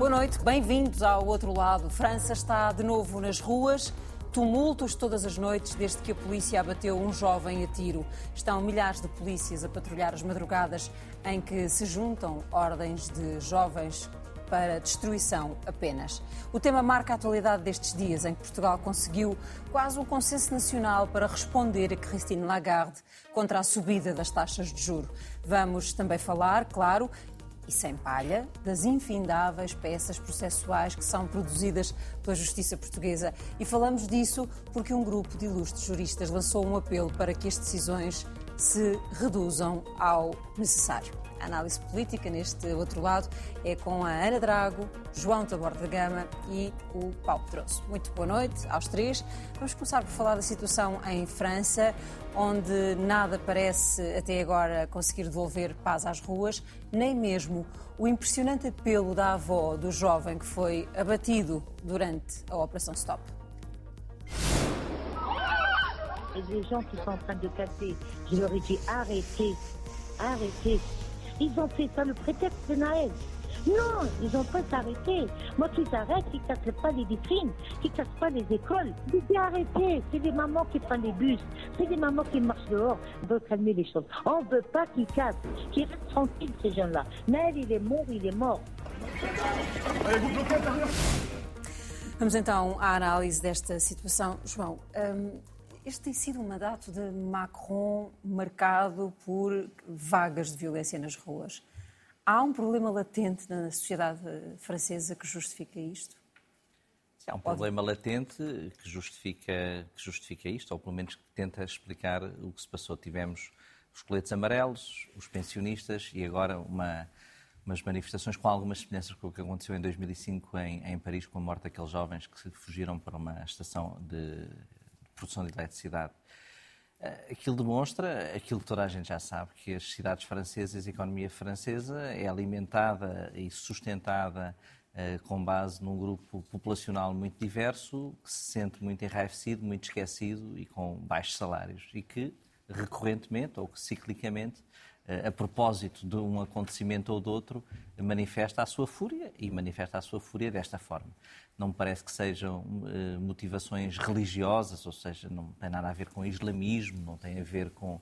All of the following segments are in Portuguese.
Boa noite, bem-vindos ao outro lado. França está de novo nas ruas. Tumultos todas as noites desde que a polícia abateu um jovem a tiro. Estão milhares de polícias a patrulhar as madrugadas em que se juntam ordens de jovens para destruição apenas. O tema marca a atualidade destes dias em que Portugal conseguiu quase um consenso nacional para responder a Christine Lagarde contra a subida das taxas de juro. Vamos também falar, claro, e sem palha das infindáveis peças processuais que são produzidas pela justiça portuguesa. E falamos disso porque um grupo de ilustres juristas lançou um apelo para que as decisões se reduzam ao necessário. A análise política neste outro lado é com a Ana Drago, João Tabor da Gama e o Paulo Pedroso. Muito boa noite aos três. Vamos começar por falar da situação em França, onde nada parece até agora conseguir devolver paz às ruas, nem mesmo o impressionante apelo da avó do jovem que foi abatido durante a Operação Stop. Les gens qui sont en train de casser, je leur ai dit arrêtez, arrêtez. Ils ont fait ça le prétexte de Naël. Non, ils ont pas s'arrêter. Moi, qu'ils arrêtent, qu'ils cassent pas les vitrines, qu'ils cassent pas les écoles. Ils disent arrêtez. C'est des mamans qui prennent les bus, c'est des mamans qui marchent dehors. On veut calmer les choses. On veut pas qu'ils cassent, qu'ils restent tranquilles, ces gens-là. Naël, il est mort, il est mort. Vamos então à análise desta situação. João, hum, este tem sido um mandato de Macron marcado por vagas de violência nas ruas. Há um problema latente na sociedade francesa que justifica isto? Há um problema latente que justifica, que justifica isto, ou pelo menos que tenta explicar o que se passou. Tivemos os coletes amarelos, os pensionistas e agora uma, umas manifestações com algumas semelhanças com o que aconteceu em 2005 em, em Paris, com a morte daqueles jovens que fugiram para uma estação de produção de eletricidade. Eh, aquilo demonstra aquilo que toda a gente já sabe, que as cidades francesas, a economia francesa é alimentada e sustentada uh, com base num grupo populacional muito diverso, que se sente muito enraivecido, muito esquecido e com baixos salários. E que, recorrentemente ou que ciclicamente, a propósito de um acontecimento ou de outro, manifesta a sua fúria e manifesta a sua fúria desta forma não me parece que sejam uh, motivações religiosas, ou seja, não tem nada a ver com islamismo, não tem a ver com. Uh,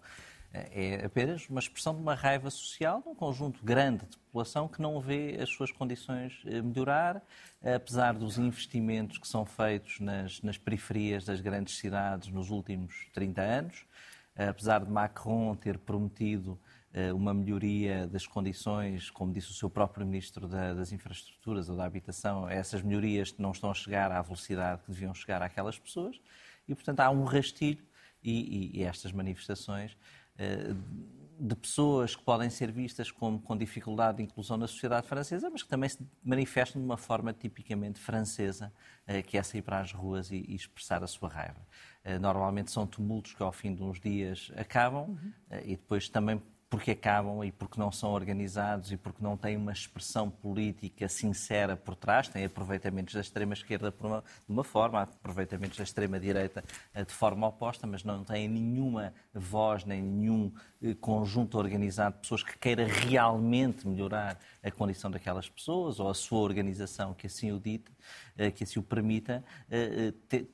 é apenas uma expressão de uma raiva social de um conjunto grande de população que não vê as suas condições melhorar, apesar dos investimentos que são feitos nas, nas periferias das grandes cidades nos últimos 30 anos, apesar de Macron ter prometido eh, uma melhoria das condições, como disse o seu próprio Ministro das Infraestruturas ou da Habitação, essas melhorias não estão a chegar à velocidade que deviam chegar àquelas pessoas e, portanto, há um rastilho e, e, e estas manifestações eh, de pessoas que podem ser vistas como com dificuldade de inclusão na sociedade francesa, mas que também se manifestam de uma forma tipicamente francesa, eh, que é sair para as ruas e, expressar a sua raiva. Normalmente são tumultos que ao fim de uns dias acabam uhum. e depois também porque acabam e porque não são organizados e porque não têm uma expressão política sincera por trás, têm aproveitamentos da extrema-esquerda de uma forma, aproveitamentos da extrema-direita eh, de forma oposta, mas não têm nenhuma voz nem nenhum eh, conjunto organizado de pessoas que queira realmente melhorar a condição daquelas pessoas ou a sua organização que assim o dite, eh, que assim o permita,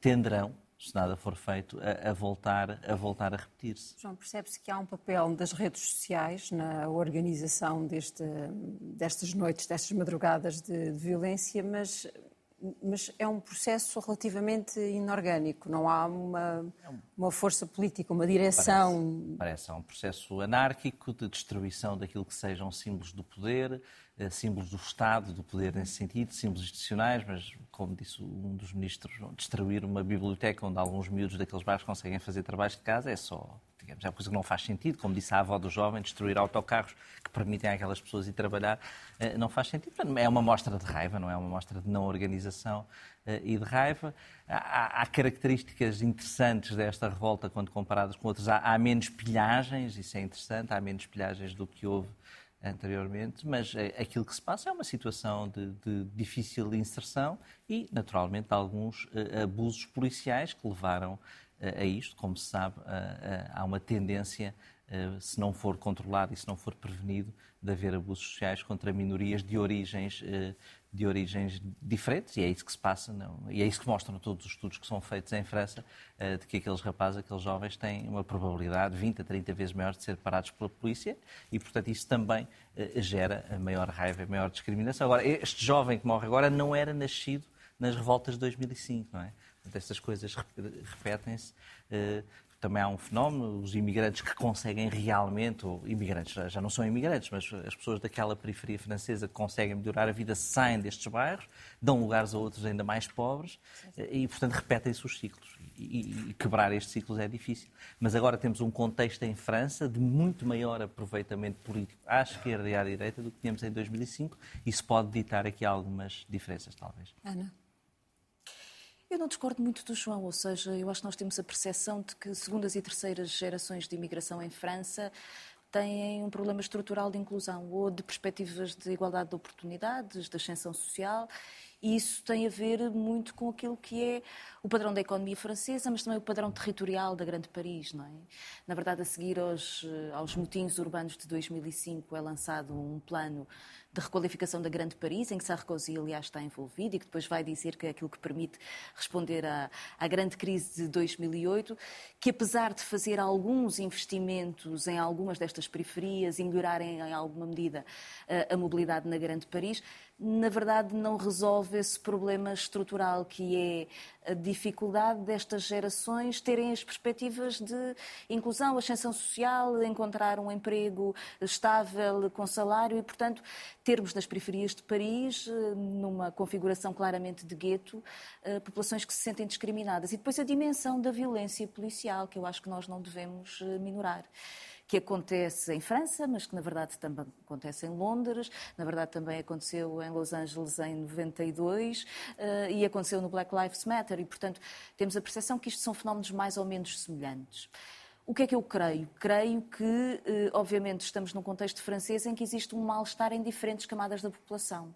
tenderão se nada for feito, a, a voltar, a, voltar a repetir-se. João, percebe-se que há um papel das redes sociais na organização deste, destas noites, destas madrugadas de, de violência, mas mas é um processo relativamente inorgânico, não há uma, uma força política, uma direção. Parece, parece, é um processo anárquico de destruição daquilo que sejam símbolos do poder, símbolos do Estado, do poder nesse sentido, símbolos institucionais, mas, como disse um dos ministros, destruir uma biblioteca onde alguns miúdos daqueles bairros conseguem fazer trabalhos de casa é só, digamos, é uma coisa que não faz sentido. Como disse a avó do jovem, destruir autocarros que permitem àquelas pessoas ir trabalhar eh, não faz sentido. É uma mostra de raiva, não é uma mostra de não organização eh, e de raiva. Há, há, características interessantes desta revolta quando comparadas com outras. Há, há menos pilhagens, isso é interessante, há menos pilhagens do que houve anteriormente, mas eh, aquilo que se passa é uma situação de, de difícil inserção e, naturalmente, alguns uh, abusos policiais que levaram uh, a isto. Como se sabe, uh, há uma tendência, se não for controlado e se não for prevenido, de haver abusos sociais contra minorias de origens de origens diferentes, e é isso que se passa, não? e é isso que mostram todos os estudos que são feitos em França, eh, de que aqueles rapazes, aqueles jovens têm uma probabilidade 20 a 30 vezes maior de ser parados pela polícia, e portanto isso também eh, gera maior raiva e maior discriminação. Agora, este jovem que morre agora não era nascido nas revoltas de 2005, não é? Portanto, estas coisas repetem-se. Também há um fenómeno, os imigrantes que conseguem realmente, ou imigrantes, já não são imigrantes, mas as pessoas daquela periferia francesa que conseguem melhorar a vida saem destes bairros, dão lugares a outros ainda mais pobres e, portanto, repetem-se os ciclos. E, e, quebrar estes ciclos é difícil. Mas agora temos um contexto em França de muito maior aproveitamento político à esquerda e à direita do que tínhamos em 2005. Isso pode ditar aqui algumas diferenças, talvez. Ana? Eu não discordo muito do João, ou seja, eu acho que nós temos a percepção de que segundas e terceiras gerações de imigração em França têm um problema estrutural de inclusão ou de perspectivas de igualdade de oportunidades, de ascensão social, e isso tem a ver muito com aquilo que é o padrão da economia francesa, mas também o padrão territorial da Grande Paris, não é? Na verdade, a seguir aos, aos motins urbanos de 2005 é lançado um plano de requalificação da Grande Paris, em que Sarkozy, aliás, está envolvido e que depois vai dizer que é aquilo que permite responder à, à grande crise de 2008, que apesar de fazer alguns investimentos em algumas destas periferias e melhorarem em alguma medida a, a mobilidade na Grande Paris, na verdade não resolve esse problema estrutural que é a dificuldade destas gerações terem as perspectivas de inclusão, ascensão social, encontrar um emprego estável, com salário e, portanto, termos nas periferias de Paris, eh, numa configuração claramente de gueto, eh, populações que se sentem discriminadas. E depois a dimensão da violência policial, que eu acho que nós não devemos eh, minorar que acontece em França, mas que na verdade também acontece em Londres, na verdade também aconteceu em Los Angeles em 92 uh, e aconteceu no Black Lives Matter e, portanto, temos a percepção que isto são fenómenos mais ou menos semelhantes. O que é que eu creio? Creio que, eh, obviamente, estamos num contexto francês em que existe um mal-estar em diferentes camadas da população.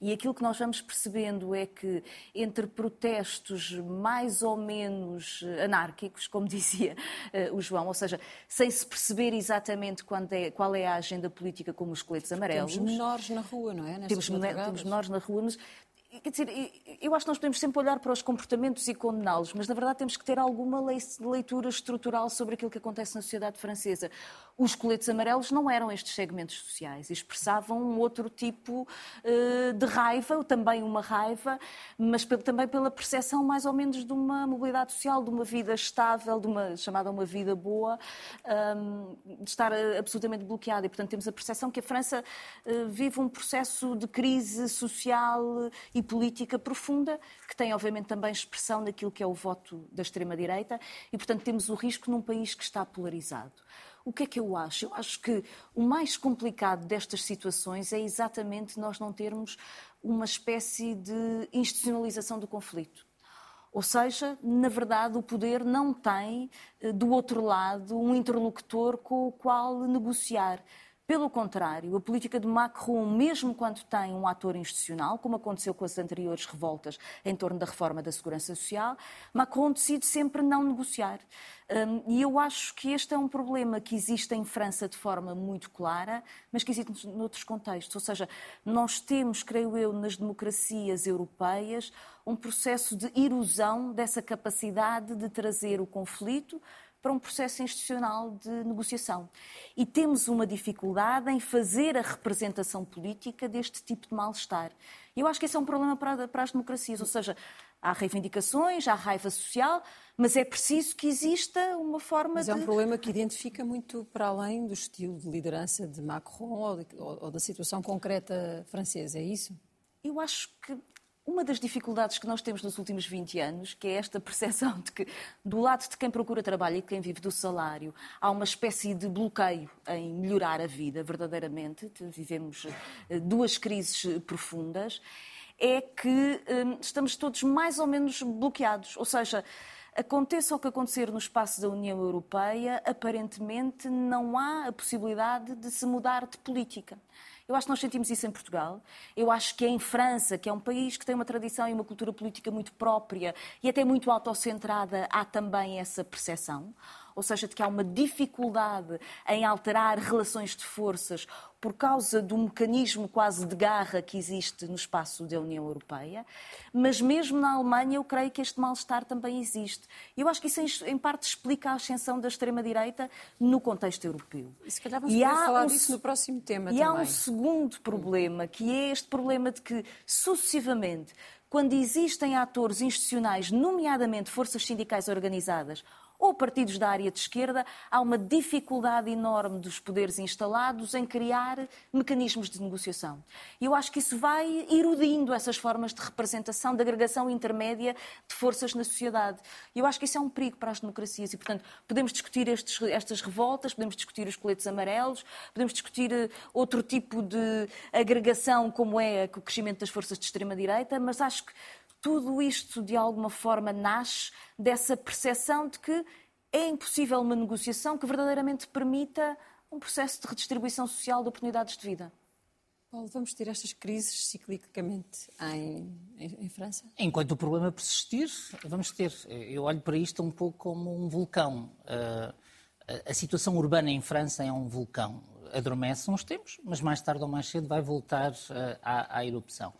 E aquilo que nós vamos percebendo é que entre protestos mais ou menos eh, anárquicos, como dizia uh, o João, ou seja, sem se perceber exatamente é, qual é a agenda política como os coletes amarelos. Temos menores na rua, não é? Temos, temos menores na rua, mas Quer dizer, eu acho que nós podemos sempre olhar para os comportamentos e condená-los, mas na verdade temos que ter alguma leitura estrutural sobre aquilo que acontece na sociedade francesa. Os coletes amarelos não eram estes segmentos sociais, expressavam um outro tipo uh, de raiva, também uma raiva, mas também pela percepção mais ou menos de uma mobilidade social, de uma vida estável, de uma chamada uma vida boa, ehm, de estar eh, absolutamente bloqueada. E, portanto, temos a percepção que a França uh, vive um processo de crise social e política profunda, que tem, obviamente, também expressão naquilo que é o voto da extrema-direita, e, portanto, temos o risco num país que está polarizado. O que é que eu acho? Eu acho que o mais complicado destas situações é exatamente nós não termos uma espécie de institucionalização do conflito. Ou seja, na verdade, o poder não tem, eh, do outro lado, um interlocutor com o qual negociar. Pelo contrário, a política de Macron, mesmo quando tem um ator institucional, como aconteceu com as anteriores revoltas em torno da reforma da segurança social, Macron decide sempre não negociar. Um, e eu acho que este é um problema que existe em França de forma muito clara, mas que existe noutros contextos. Ou seja, nós temos, creio eu, nas democracias europeias, um processo de erosão dessa capacidade de trazer o conflito para um processo institucional de negociação. E temos uma dificuldade em fazer a representação política deste tipo de mal-estar. Eu acho que esse é um problema para, para as democracias, ou seja, há reivindicações, há raiva social, mas é preciso que exista uma forma mas de... Mas é um problema que identifica muito para além do estilo de liderança de Macron ou, de, ou, ou da situação concreta francesa, é isso? Eu acho que uma das dificuldades que nós temos nos últimos 20 anos, que é esta percepção de que, do lado de quem procura trabalho e de quem vive do salário, há uma espécie de bloqueio em melhorar a vida, verdadeiramente. Vivemos eh, duas crises profundas. É que hum, estamos todos mais ou menos bloqueados. Ou seja, aconteça o que acontecer no espaço da União Europeia, aparentemente não há a possibilidade de se mudar de política. Eu acho que nós sentimos isso em Portugal. Eu acho que é em França, que é um país que tem uma tradição e uma cultura política muito própria e até muito autocentrada, há também essa percepção. Ou seja, de que há uma dificuldade em alterar relações de forças por causa do mecanismo quase de garra que existe no espaço da União Europeia, mas mesmo na Alemanha eu creio que este mal-estar também existe. Eu acho que isso em parte explica a ascensão da extrema-direita no contexto europeu. E se calhar vamos e falar um, disso no próximo tema e também. há um segundo problema, que é este problema de que sucessivamente quando existem atores institucionais, nomeadamente forças sindicais organizadas ou partidos da área de esquerda, há uma dificuldade enorme dos poderes instalados em criar mecanismos de negociação. E eu acho que isso vai erudindo essas formas de representação, de agregação intermédia de forças na sociedade. E eu acho que isso é um perigo para as democracias. E, portanto, podemos discutir estes, estas revoltas, podemos discutir os coletes amarelos, podemos discutir eh, outro tipo de agregação, como é o crescimento das forças de extrema-direita, mas acho que tudo isto, de alguma forma, nasce dessa percepção de que é impossível uma negociação que verdadeiramente permita um processo de redistribuição social de oportunidades de vida. Paulo, vamos ter estas crises ciclicamente em, em, em, França? Enquanto o problema persistir, vamos ter. Eu olho para isto um pouco como um vulcão. Uh, a situação urbana em França é um vulcão. Adormece uns tempos, mas mais tarde ou mais cedo vai voltar uh, à, à, erupção.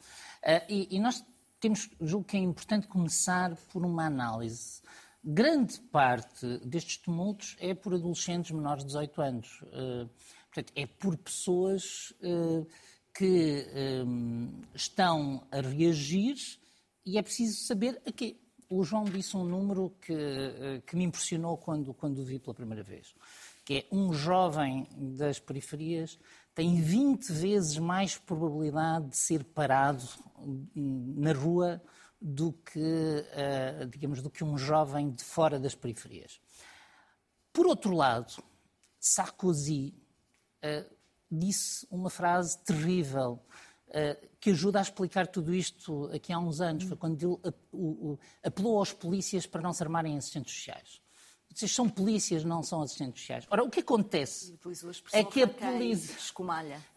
Uh, e, e nós temos, julgo que é importante começar por uma análise. Grande parte destes tumultos é por adolescentes menores de 18 anos. Uh, portanto, é por pessoas uh, que eh, estão a reagir e é preciso saber a quê. O João disse um número que, que me impressionou quando, quando o vi pela primeira vez, que é um jovem das periferias tem 20 vezes mais probabilidade de ser parado na rua do que, uh, digamos, do que um jovem de fora das periferias. Por outro lado, Sarkozy uh, disse uma frase terrível uh, que ajuda a explicar tudo isto aqui há uns anos. Foi quando ele apelou aos polícias para não se armarem em assistentes sociais. Vocês são polícias, não são assistentes sociais. Ora, o que acontece é que a polícia,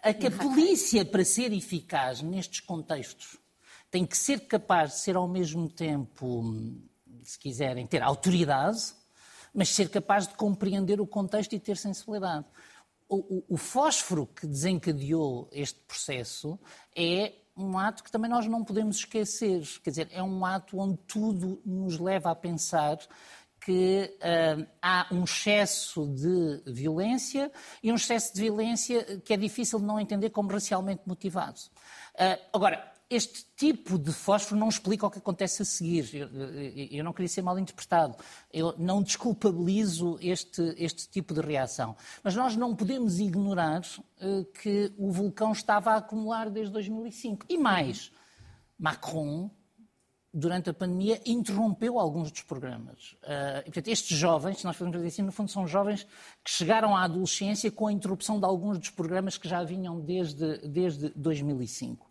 é que a polícia, para ser eficaz nestes contextos, tem que ser capaz de ser ao mesmo tempo, se quiserem, ter autoridade, mas ser capaz de compreender o contexto e ter sensibilidade. O, o, o fósforo que desencadeou este processo é um ato que também nós não podemos esquecer. Quer dizer, é um ato onde tudo nos leva a pensar que uh, há um excesso de violência e um excesso de violência que é difícil de não entender como racialmente motivado. Uh, agora, este tipo de fósforo não explica o que acontece a seguir. Eu, eu, não queria ser mal interpretado. Eu não desculpabilizo este, este tipo de reação. Mas nós não podemos ignorar uh, que o vulcão estava a acumular desde 2005. E mais, Macron durante a pandemia, interrompeu alguns dos programas. Uh, e, portanto, estes jovens, se nós dizer assim, no fundo são jovens que chegaram à adolescência com a interrupção de alguns dos programas que já vinham desde, desde 2005.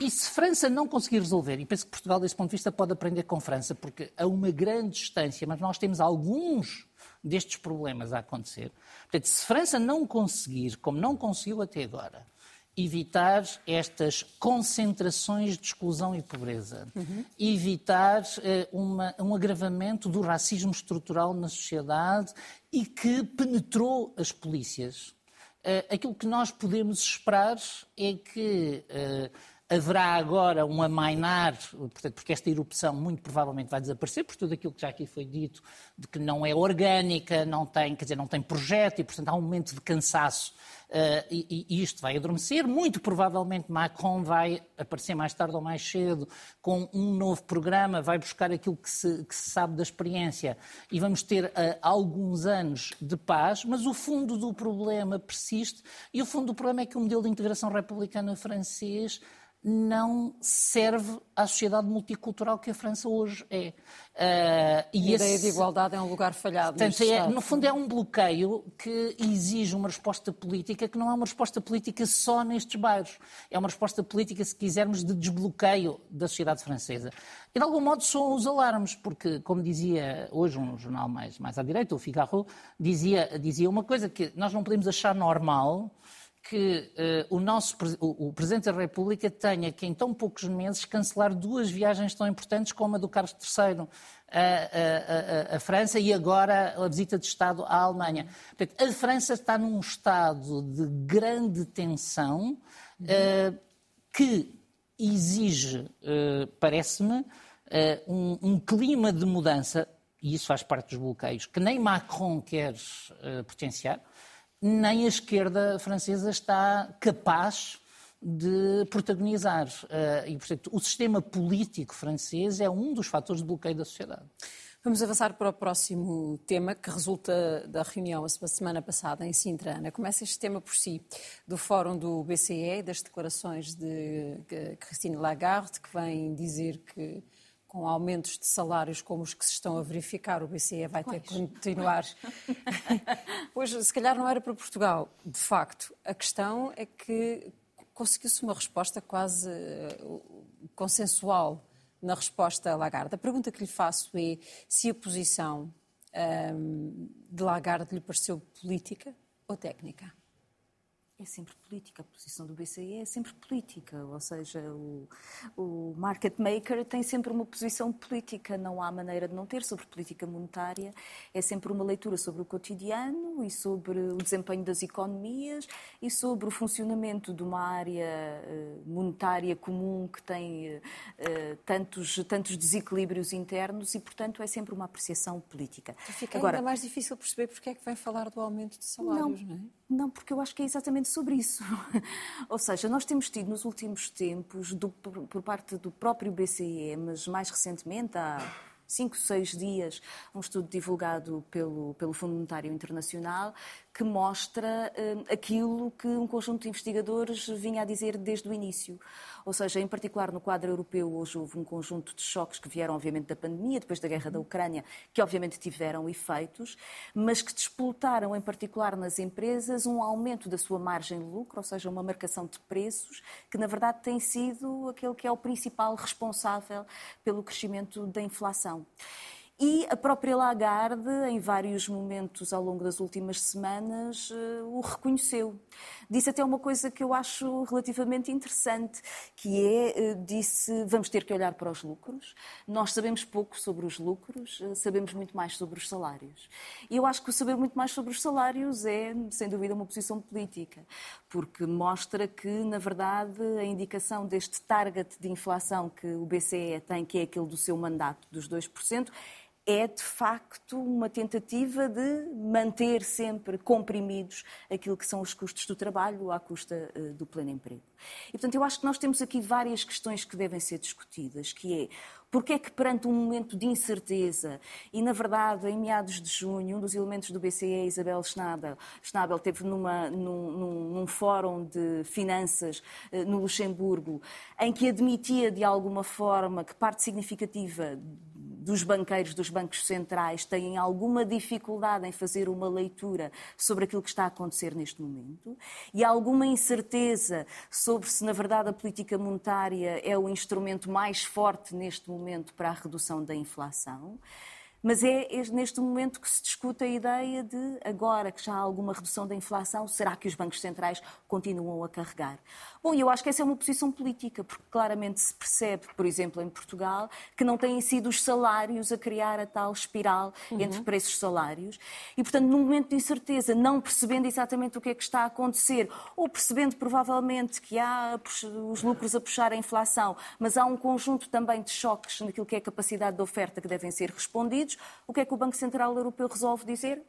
E se França não conseguir resolver, e penso que Portugal, desse ponto de vista, pode aprender com França, porque a uma grande distância, mas nós temos alguns destes problemas a acontecer. Portanto, se França não conseguir, como não conseguiu até agora, evitar estas concentrações de exclusão e pobreza, uhum. evitar uh, uma, um agravamento do racismo estrutural na sociedade e que penetrou as polícias. Uh, aquilo que nós podemos esperar é que uh, haverá agora um amainar, porque esta erupção muito provavelmente vai desaparecer, por tudo aquilo que já aqui foi dito, de que não é orgânica, não tem, quer dizer, não tem projeto e, portanto, há um momento de cansaço Uh, e, e, isto vai adormecer. Muito provavelmente Macron vai aparecer mais tarde ou mais cedo com um novo programa, vai buscar aquilo que se, que se sabe da experiência e vamos ter uh, alguns anos de paz, mas o fundo do problema persiste e o fundo do problema é que o modelo de integração republicana francês não serve à sociedade multicultural que a França hoje é. Uh, e a esse... ideia de igualdade é um lugar falhado. Portanto, é, no fundo, é um bloqueio que exige uma resposta política que não é uma resposta política só nestes bairros. É uma resposta política, se quisermos, de desbloqueio da sociedade francesa. E, de algum modo, são os alarmes, porque, como dizia hoje um jornal mais, mais à direita, o Figaro, dizia, dizia uma coisa que nós não podemos achar normal que uh, o nosso o, o, Presidente da República tenha que, em tão poucos meses, cancelar duas viagens tão importantes como a do Carlos III a, França e agora a visita de Estado à Alemanha. Portanto, a França está num estado de grande tensão uh, que exige, uh, parece-me, um, um clima de mudança, e isso faz parte dos bloqueios, que nem Macron quer potenciar nem a esquerda francesa está capaz de protagonizar. Eh, e, portanto, o sistema político francês é um dos fatores de bloqueio da sociedade. Vamos avançar para o próximo tema que resulta da reunião a semana passada em Sintra. Ana, começa este tema por si, do fórum do BCE, das declarações de Christine Lagarde, que vem dizer que com aumentos de salários como os que se estão a verificar, o BCE vai ter que continuar. pois, se calhar não era para Portugal. De facto, a questão é que conseguiu-se uma resposta quase uh, consensual na resposta a Lagarde. A pergunta que lhe faço é se a posição ehm, de Lagarde lhe pareceu política ou técnica? É sempre política, a posição do BCE é sempre política, ou seja, o, o, market maker tem sempre uma posição política, não há maneira de não ter sobre política monetária, é sempre uma leitura sobre o cotidiano e sobre o desempenho das economias e sobre o funcionamento de uma área eh, monetária comum que tem uh, tantos, tantos desequilíbrios internos e, portanto, é sempre uma apreciação política. Fica Agora, ainda mais difícil perceber porque é que vem falar do aumento de salários, não, não é? Não, porque eu acho que é exatamente sobre isso. Ou seja, nós temos tido nos últimos tempos, do, por parte do próprio BCE, mas mais recentemente, há cinco, seis dias, um estudo divulgado pelo, pelo Fundo Monetário Internacional que mostra uh, aquilo que um conjunto de investigadores vinha a dizer desde o início. Ou seja, em particular no quadro europeu, hoje houve um conjunto de choques que vieram, obviamente, da pandemia, depois da guerra da Ucrânia, que obviamente tiveram efeitos, mas que despoltaram, em particular nas empresas, um aumento da sua margem de lucro, ou seja, uma marcação de preços, que na verdade tem sido aquele que é o principal responsável pelo crescimento da inflação. E a própria Lagarde, em vários momentos ao longo das últimas semanas, eh, o reconheceu. Disse até uma coisa que eu acho relativamente interessante, que é, eh, disse, vamos ter que olhar para os lucros. Nós sabemos pouco sobre os lucros, eh, sabemos muito mais sobre os salários. E eu acho que saber muito mais sobre os salários é, sem dúvida, uma posição política, porque mostra que, na verdade, a indicação deste target de inflação que o BCE tem, que é aquele do seu mandato dos 2%, é de facto uma tentativa de manter sempre comprimidos aquilo que são os custos do trabalho à custa uh, do pleno emprego. E, portanto, eu acho que nós temos aqui várias questões que devem ser discutidas, que é porque é que perante um momento de incerteza, e na verdade em meados de junho, um dos elementos do BCE, Isabel Schnabel, Schnabel teve numa, num, num, num fórum de finanças uh, no Luxemburgo, em que admitia de alguma forma que parte significativa dos banqueiros dos bancos centrais têm alguma dificuldade em fazer uma leitura sobre aquilo que está a acontecer neste momento e alguma incerteza sobre se, na verdade, a política monetária é o instrumento mais forte neste momento para a redução da inflação. Mas é neste momento que se discute a ideia de, agora que já há alguma redução da inflação, será que os bancos centrais continuam a carregar? Bom, eu acho que essa é uma posição política, porque claramente se percebe, por exemplo, em Portugal, que não têm sido os salários a criar a tal espiral uhum. entre preços e salários. E, portanto, num momento de incerteza, não percebendo exatamente o que é que está a acontecer, ou percebendo provavelmente que há os lucros a puxar a inflação, mas há um conjunto também de choques naquilo que é a capacidade de oferta que devem ser respondidos, o que é que o Banco Central Europeu resolve dizer?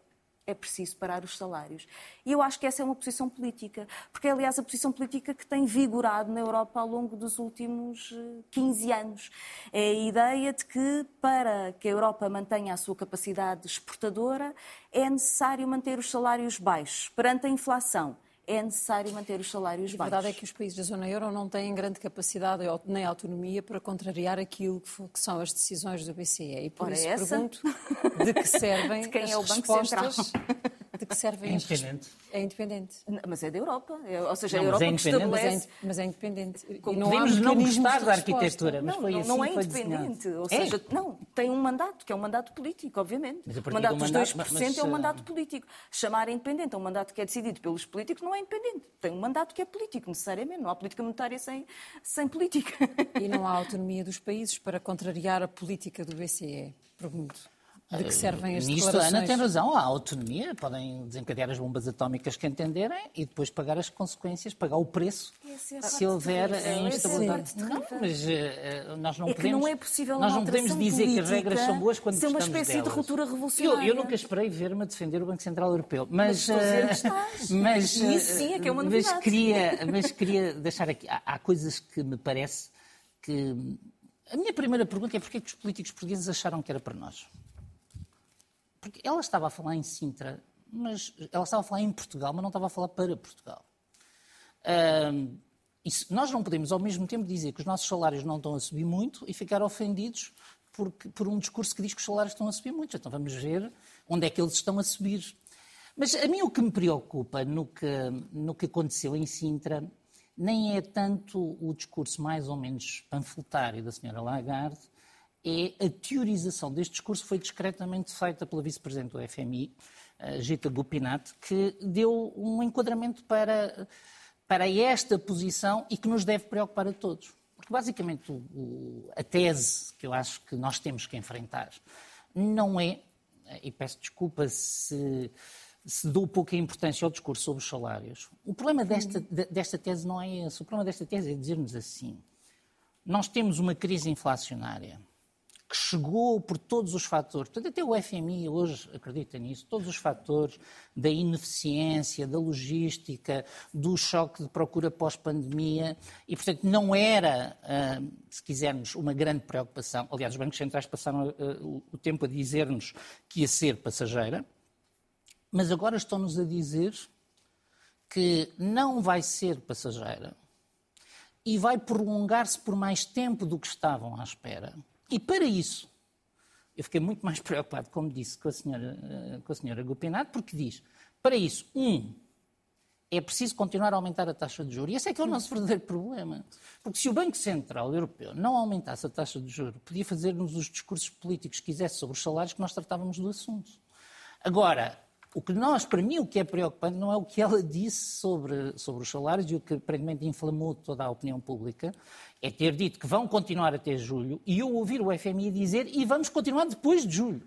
É preciso parar os salários. E eu acho que essa é uma posição política, porque é, aliás, a posição política que tem vigorado na Europa ao longo dos últimos 15 eh, anos. É a ideia de que, para que a Europa mantenha a sua capacidade exportadora, é necessário manter os salários baixos perante a inflação é necessário manter os salários baixos. A verdade é que os países da zona euro não têm grande capacidade nem autonomia para contrariar aquilo que, são as decisões do BCE. E por Ora, isso essa? pergunto de que servem de quem as é o Banco respostas Central? De que servem É independente. É independente. Mas é da Europa. É- ou seja, Não, a mas Europa é que. Mas é, estabelece. mas é independente. Como não Podemos não gostar da arquitetura, mas Não, foi não, assim não é independente. Ou É? seja, não, tem um mandato, que é um mandato político, obviamente. Mas O mandato do dos mandato- 2% mas, é um eh, mandato político. Chamar independente a um mandato que é decidido pelos políticos não é independente. Tem um mandato que é político, necessariamente. Não há política monetária sem, sem política. E não há autonomia dos países para contrariar a política do BCE. Pergunto. De que servem as Nisto a declarações? Ana tem razão, há autonomia, podem desencadear as bombas atómicas que entenderem e depois pagar as consequências, pagar o preço é se houver a é instabilidade. parte Não, mas eh, nós não é que podemos. não é possível nós não podemos dizer que as regras são boas quando ser uma espécie de delas. ruptura Eu, revolucionária. eu nunca esperei ver-me a defender o Banco Central Europeu, mas. Mas estás. mas, isso sim é que é uma mas novidade. queria, mas queria deixar aqui. Há, há coisas que me parece que. A minha primeira pergunta é porquê que os políticos portugueses acharam que era para nós? Porque ela estava a falar em Sintra, mas ela estava a falar em Portugal, mas não estava a falar para Portugal. Ahm, isso- nós não podemos, ao mesmo tempo, dizer que os nossos salários não estão a subir muito e ficar ofendidos porque- por um discurso que diz que os salários estão a subir muito. Então vamos ver onde é que eles estão a subir. Mas a mim o que me preocupa no que, no que aconteceu em Sintra nem é tanto o discurso mais ou menos panfletário da senhora Lagarde, é a teorização deste discurso foi discretamente feita pela vice-presidente do FMI, Gita Gopinath, que deu um enquadramento para, para esta posição e que nos deve preocupar a todos. Porque, basicamente, o- o- a tese que eu acho que nós temos que enfrentar não é, e peço desculpa se, se dou pouca importância ao discurso sobre os salários. O problema desta, de- desta tese não é esse. O problema desta tese é dizer-nos assim: nós temos uma crise inflacionária que chegou por todos os fatores, portanto, até o FMI hoje acredita nisso, todos os fatores da ineficiência, da logística, do choque de procura pós-pandemia, e, portanto, não era, ah, se quisermos, uma grande preocupação. Aliás, os bancos centrais passaram ah, o- o tempo a dizer-nos que ia ser passageira, mas agora estão-nos a dizer que não vai ser passageira e vai prolongar-se por mais tempo do que estavam à espera. E para isso, eu fiquei muito mais preocupado, como disse, com a senhora, eh, com a senhora Gopinato, porque diz, para isso, um, é preciso continuar a aumentar a taxa de juros. E esse é que é o nosso verdadeiro problema. Porque se o Banco Central Europeu não aumentasse a taxa de juros, podia fazer-nos os discursos políticos que quisesse sobre os salários que nós tratávamos do assunto. Agora, o que nós, para mim, o que é preocupante não é o que ela disse sobre, sobre os salários e o que aparentemente inflamou toda a opinião pública, é ter dito que vão continuar até julho e eu ouvir o FMI dizer e vamos continuar depois de julho.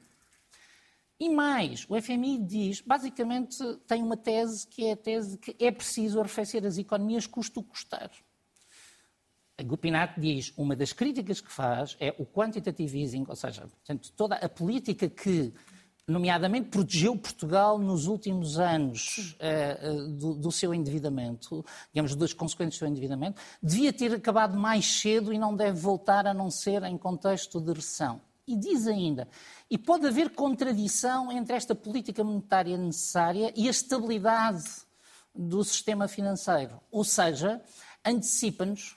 E mais, o FMI diz, basicamente, tem uma tese que é a tese que é preciso arrefecer as economias custo custar. A Gupinato diz, uma das críticas que faz é o quantitative easing, ou seja, portanto, toda a política que, nomeadamente, protegeu Portugal nos últimos anos eh, do, do seu endividamento, digamos, das consequências do seu endividamento, devia ter acabado mais cedo e não deve voltar a não ser em contexto de recessão. E diz ainda, e pode haver contradição entre esta política monetária necessária e a estabilidade do sistema financeiro. Ou seja, antecipa-nos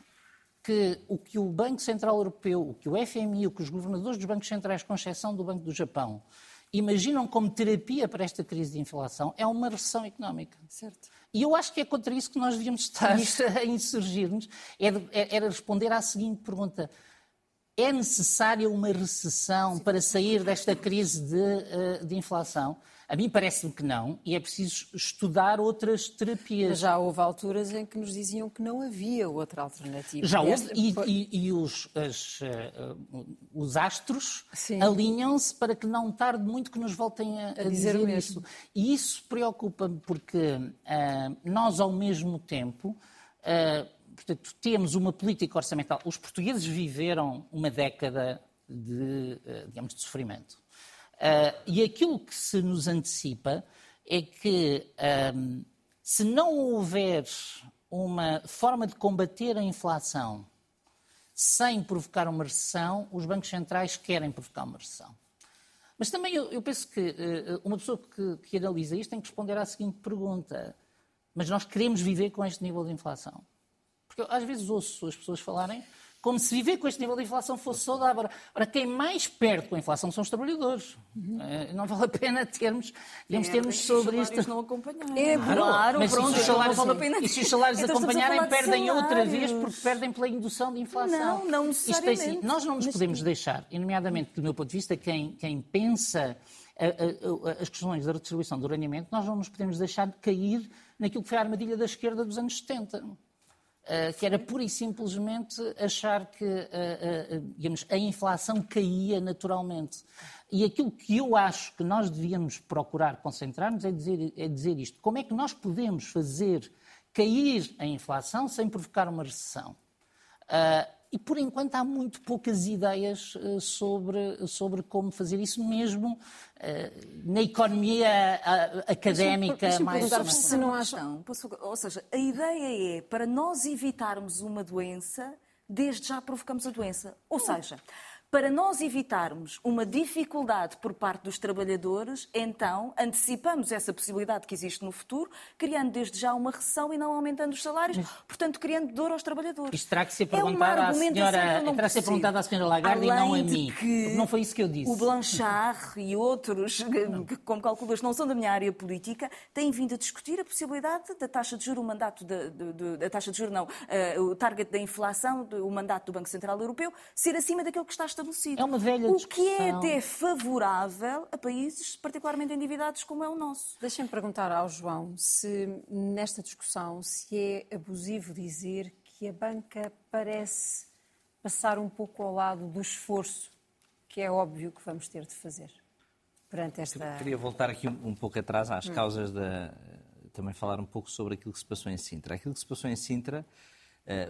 que o que o Banco Central Europeu, o que o FMI, o que os governadores dos bancos centrais, com exceção do Banco do Japão, imaginam como terapia para esta crise de inflação é uma recessão económica. Certo. E eu acho que é contra isso que nós devíamos estar a insurgir-nos, era, era responder à seguinte pergunta. É necessária uma recessão para sair desta crise de, eh, de inflação? A mim parece-me que não, e é preciso estudar outras terapias. Mas já houve alturas em que nos diziam que não havia outra alternativa. Já E houve, esta- e, e- e os, as, eh, os astros alinham-se para que não tarde muito que nos voltem a, a dizer dizer, isso. E isso preocupa-me porque ah, nós, ao mesmo tempo, ah, portanto, temos uma política orçamental. Os portugueses viveram uma década de, digamos, de sofrimento. Ah, e aquilo que se nos antecipa é que ahm, se não houver uma forma de combater a inflação sem provocar uma recessão, os bancos centrais querem provocar uma recessão. Mas também eu, eu penso que eh, uma pessoa que, que analisa isto tem que responder à seguinte pergunta: mas nós queremos viver com este nível de inflação? Porque eu, às vezes ouço as pessoas falarem como se viver com este nível de inflação fosse saudável. Ora, quem mais perde com a inflação são os trabalhadores. Uhum. Não vale a pena termos, termos, é, termos sobre isto. não acompanharem. É, claro, mas pronto, se os salários, vale a pena. E se os salários então, acompanharem, perdem outra vez porque perdem pela indução de inflação. Não, não necessariamente. Isto é assim, nós não nos mas podemos deixar, e nomeadamente do meu ponto de vista, quem, quem pensa a, a, a, as questões da redistribuição do rendimentos, nós não nos podemos deixar de cair naquilo que foi a armadilha da esquerda dos anos 70 Uh, que era pura e simplesmente achar que uh, uh, digamos, a inflação caía naturalmente. E aquilo que eu acho que nós devíamos procurar concentrar-nos é dizer, é dizer isto. Como é que nós podemos fazer cair a inflação sem provocar uma recessão? E, por enquanto, há muito poucas ideias eh, sobre, sobre como fazer isso, mesmo eh, na economia académica Deixa, mais... Se não acham... Ou seja, a ideia é, para nós evitarmos uma doença, desde já provocamos a doença. Ou seja... Para nós evitarmos uma dificuldade por parte dos trabalhadores, então antecipamos essa possibilidade que existe no futuro, criando desde já uma recessão e não aumentando os salários, portanto criando dor aos trabalhadores. Isto terá que ser perguntado é à senhora, terá ser perguntado à senhora Lagarde Além e não a mim. Que não foi isso que eu disse. O Blanchard e outros, que, como calculas, não são da minha área política, têm vindo a discutir a possibilidade da taxa de juros, o mandato da taxa de juros, não, uh, o target da inflação, o mandato do Banco Central Europeu, ser acima daquilo que está estabelecido estabelecido. É uma velha o discussão. que é até favorável a países particularmente endividados como é o nosso. Deixem-me perguntar ao João se nesta discussão se é abusivo dizer que a banca parece passar um pouco ao lado do esforço que é óbvio que vamos ter de fazer perante esta. Eu queria voltar aqui um, um pouco atrás às hum. causas da. Também falar um pouco sobre aquilo que se passou em Sintra. Aquilo que se passou em Sintra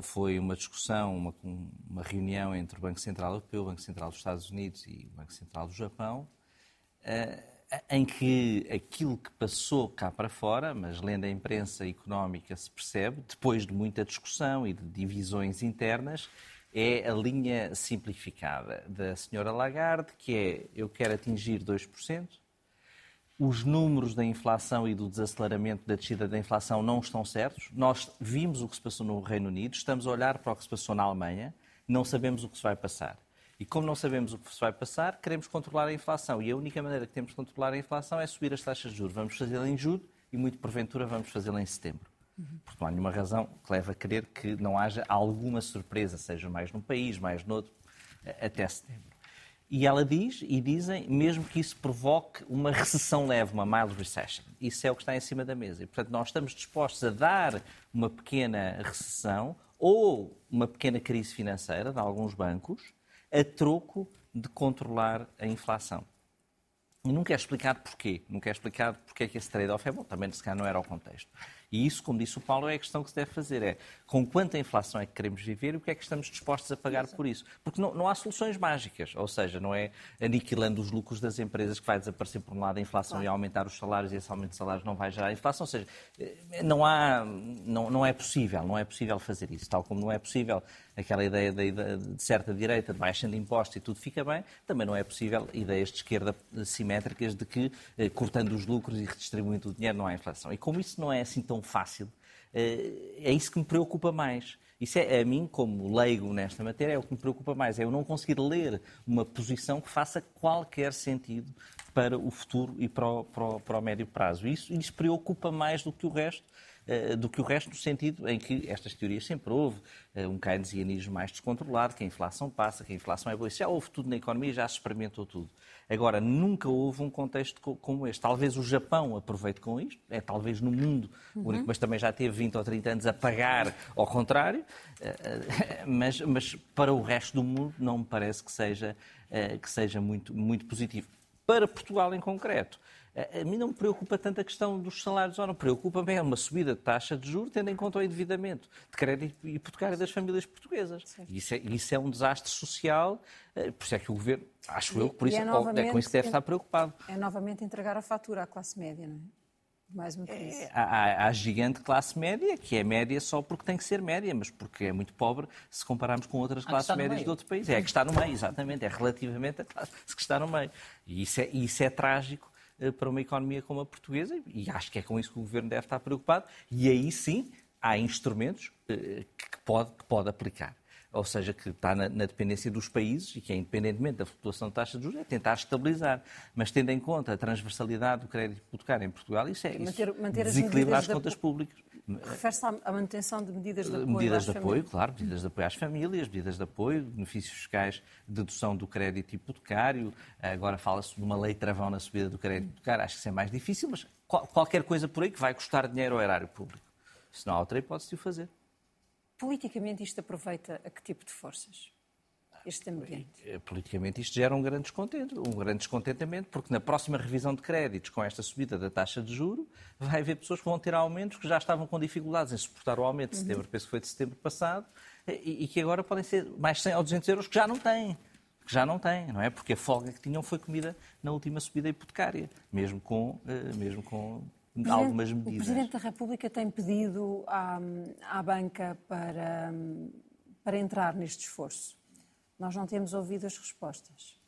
foi uma discussão, uma, uma, reunião entre o Banco Central Europeu, o Banco Central dos Estados Unidos e o Banco Central do Japão, eh, em que aquilo que passou cá para fora, mas lendo a imprensa económica se percebe, depois de muita discussão e de divisões internas, é a linha simplificada da senhora Lagarde, que é eu quero atingir 2%, os números da inflação e do desaceleramento da descida da inflação não estão certos. Nós vimos o que se passou no Reino Unido, estamos a olhar para o que se passou na Alemanha, não sabemos o que se vai passar. E como não sabemos o que se vai passar, queremos controlar a inflação. E a única maneira que temos de controlar a inflação é subir as taxas de juros. Vamos fazê-la em julho e, muito porventura, vamos fazê-la em setembro. Porque não há nenhuma razão que leve a crer que não haja alguma surpresa, seja mais num país, mais noutro, até setembro. E ela diz, e dizem, mesmo que isso provoque uma recessão leve, uma mild recession. Isso é o que está em cima da mesa. E, portanto, nós estamos dispostos a dar uma pequena recessão ou uma pequena crise financeira de alguns bancos a troco de controlar a inflação. E nunca é explicado porquê. Nunca é explicado porque é que esse trade-off é bom. Também, se calhar, não era o contexto. E isso, como disse o Paulo, é a questão que se deve fazer. É com quanta inflação é que queremos viver e o que é que estamos dispostos a pagar por isso. Porque não, não há soluções mágicas. Ou seja, não é aniquilando os lucros das empresas que vai desaparecer, por um lado, a inflação claro. e aumentar os salários e esse aumento de salários não vai gerar inflação. Ou seja, eh, não, há, não, não é possível. Não é possível fazer isso. Tal como não é possível aquela ideia de, certa direita de baixando impostos e tudo fica bem, também não é possível ideias de esquerda simétricas de que, eh, cortando os lucros e redistribuindo o dinheiro, não há inflação. E como isso não é assim tão fácil, eh, é isso que me preocupa mais. Isso é, a mim, como leigo nesta matéria, é o que me preocupa mais. É eu não conseguir ler uma posição que faça qualquer sentido para o futuro e para o, para o, para o médio prazo. Isso, isso preocupa mais do que o resto, eh, do que o resto, no sentido em que estas teorias sempre houve eh, um keynesianismo mais descontrolado, que a inflação passa, que a inflação é boa. Isso já houve tudo na economia, já se experimentou tudo. Agora, nunca houve um contexto como este. Talvez o Japão aproveite com isto, é talvez no mundo uhum. único, mas também já teve 20 ou 30 anos a pagar ao contrário, eh, mas, mas para o resto do mundo não me parece que seja, que seja muito, muito positivo. Para Portugal em concreto, a mim não me preocupa tanto a questão dos salários, ou não preocupa bem uma subida de taxa de juros, tendo em conta o endividamento de crédito hipotecário das famílias portuguesas. Isso é, isso é, um desastre social, eh, por isso é que o governo, acho e, eu, por isso é, é com isso que deve estar preocupado. É novamente entregar a fatura à classe média, não é? Mais uma vez. É, há, a gigante classe média, que é média só porque tem que ser média, mas porque é muito pobre se compararmos com outras classes médias de outro país. É a que está no meio, exatamente. É relativamente a classe que está no meio. E isso é, isso é trágico eh, para uma economia como a portuguesa e acho que é com isso que o Governo deve estar preocupado e aí sim há instrumentos eh, que pode, que pode aplicar. ou seja, que está na, na, dependência dos países e que é independentemente da flutuação da taxa de juros, é tentar estabilizar. Mas tendo em conta a transversalidade do crédito hipotecário em Portugal, isso é manter, isso, manter desequilibrar as, as contas públicas. Refere-se à manutenção de medidas de apoio Medidas de apoio, famílias. claro, medidas de apoio às famílias, medidas de apoio, benefícios fiscais, dedução do crédito hipotecário. Agora fala-se de uma lei travão na subida do crédito hipotecário. Acho que isso é mais difícil, mas qualquer coisa por aí que vai custar dinheiro ao erário público. Se não há outra hipótese de o fazer. Politicamente isto aproveita a que tipo de forças? Este ambiente? Eh, politicamente isto gera um grande descontento, um grande descontentamento, porque na próxima revisão de créditos, com esta subida da taxa de juro, vai haver pessoas que vão ter aumentos que já estavam com dificuldades em suportar o aumento de uhum. setembro, uhum. penso que foi de setembro passado, e, e, que agora podem ser mais 100 ou 200 euros que já não têm. Que já não têm, não é? Porque a folga que tinham foi comida na última subida hipotecária, mesmo com, eh, mesmo com algumas medidas. O Presidente da República tem pedido à, à banca para, para entrar neste esforço. Nós não temos ouvido as respostas.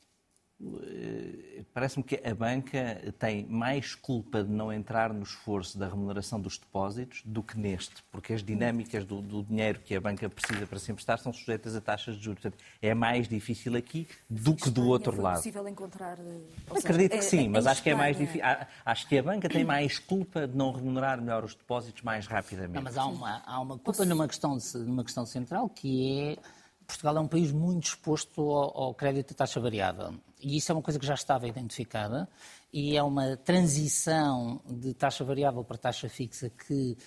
Eh, parece-me que a banca tem mais culpa de não entrar no esforço da remuneração dos depósitos do que neste, porque as dinâmicas do, do dinheiro que a banca precisa para se emprestar são sujeitas a taxas de juros. Portanto, é mais difícil aqui do que do outro lado. É possível encontrar. Eh, Acredito que é, sim, é, mas acho que é mais difícil. Acho que a banca tem mais culpa de não remunerar melhor os depósitos mais rapidamente. Não, mas há uma, há uma culpa numa questão, numa questão central que é Portugal é um país muito exposto ao, ao crédito de taxa variável. E isso é uma coisa que já estava identificada e é uma transição de taxa variável para taxa fixa que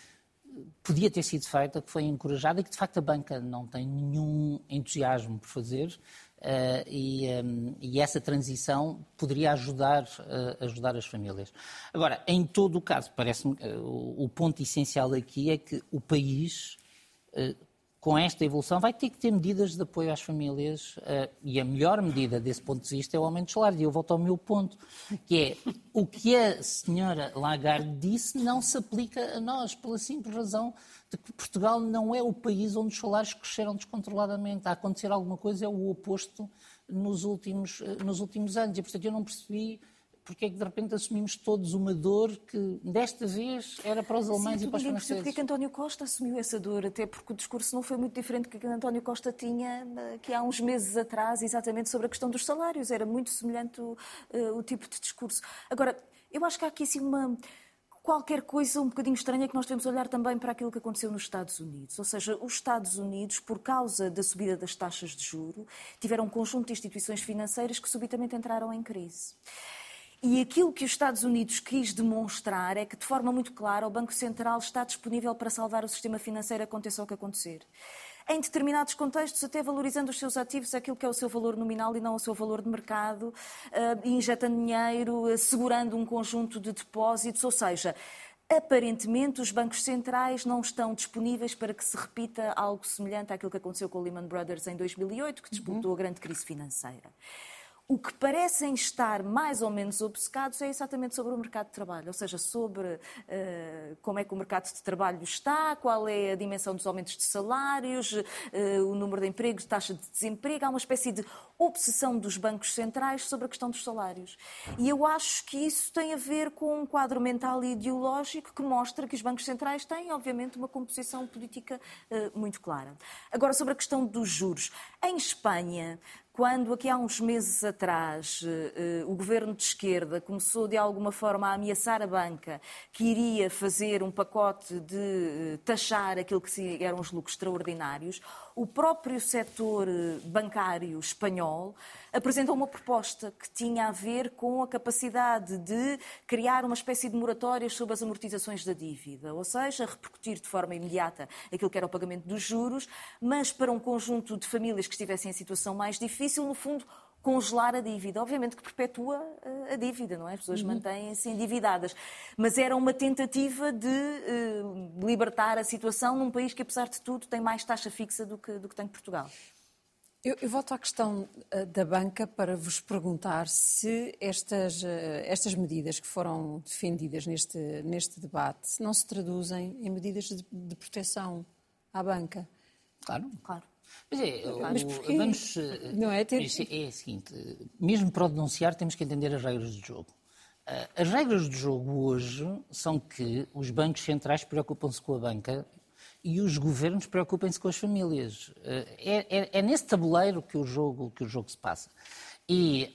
podia ter sido feita, que foi encorajada e que de facto a banca não tem nenhum entusiasmo por fazer. Uh, e, um, e, essa transição poderia ajudar, uh, ajudar as famílias. Agora, em todo o caso, parece-me uh, o, o, ponto essencial aqui é que o país com esta evolução, vai ter que ter medidas de apoio às famílias uh, e a melhor medida desse ponto de vista é o aumento de salário. E eu volto ao meu ponto, que é o que a senhora Lagarde disse não se aplica a nós, pela simples razão de que Portugal não é o país onde os salários cresceram descontroladamente. A acontecer alguma coisa é o oposto nos últimos, uh, nos últimos anos. E, portanto, eu não percebi porque é que de repente assumimos todos uma dor que desta vez era para os alemães Sim, e para os franceses. Porque é que António Costa assumiu essa dor, até porque o discurso não foi muito diferente do que António Costa tinha eh, que há uns meses atrás, exatamente sobre a questão dos salários. Era muito semelhante o, uh, o tipo de discurso. Agora, eu acho que há aqui assim uma qualquer coisa um bocadinho estranha que nós devemos olhar também para aquilo que aconteceu nos Estados Unidos. Ou seja, os Estados Unidos, por causa da subida das taxas de juro, tiveram um conjunto de instituições financeiras que subitamente entraram em crise. E aquilo que os Estados Unidos quis demonstrar é que, de forma muito clara, o Banco Central está disponível para salvar o sistema financeiro, aconteça o que acontecer. Em determinados contextos, até valorizando os seus ativos, aquilo que é o seu valor nominal e não o seu valor de mercado, uh, injetando dinheiro, assegurando um conjunto de depósitos, ou seja, Aparentemente, os bancos centrais não estão disponíveis para que se repita algo semelhante àquilo que aconteceu com o Lehman Brothers em 2008, que disputou uhum. a grande crise financeira. O que parecem estar mais ou menos obcecados é exatamente sobre o mercado de trabalho, ou seja, sobre uh, como é que o mercado de trabalho está, qual é a dimensão dos aumentos de salários, uh, o número de empregos, taxa de desemprego. Há uma espécie de obsessão dos bancos centrais sobre a questão dos salários. E eu acho que isso tem a ver com um quadro mental e ideológico que mostra que os bancos centrais têm, obviamente, uma composição política uh, muito clara. Agora, sobre a questão dos juros. Em Espanha, quando aqui há uns meses atrás eh, o governo de esquerda começou de alguma forma a ameaçar a banca que iria fazer um pacote de eh, taxar aquilo que eram os lucros extraordinários, o próprio setor eh, bancário espanhol apresentou uma proposta que tinha a ver com a capacidade de criar uma espécie de moratórias sobre as amortizações da dívida, ou seja, repercutir de forma imediata aquilo que era o pagamento dos juros, mas para um conjunto de famílias que estivessem em situação mais difícil, no fundo, congelar a dívida. Obviamente que perpetua eh, a dívida, não é? As pessoas uhum. mantêm-se endividadas. Mas era uma tentativa de uh, libertar a situação num país que, apesar de tudo, tem mais taxa fixa do que, do que tem Portugal. Eu, eu, volto à questão uh, da banca para vos perguntar se estas, uh, estas medidas que foram defendidas neste, neste debate não se traduzem em medidas de, de proteção à banca. Claro, claro. Mas é, Mas porquê? vamos. Eh, não é, ter... é, é o seguinte: mesmo para o denunciar, temos que entender as regras do jogo. As regras do jogo hoje são que os bancos centrais preocupam-se com a banca e os governos preocupem-se com as famílias. É, é, é, nesse tabuleiro que o jogo, que o jogo se passa. E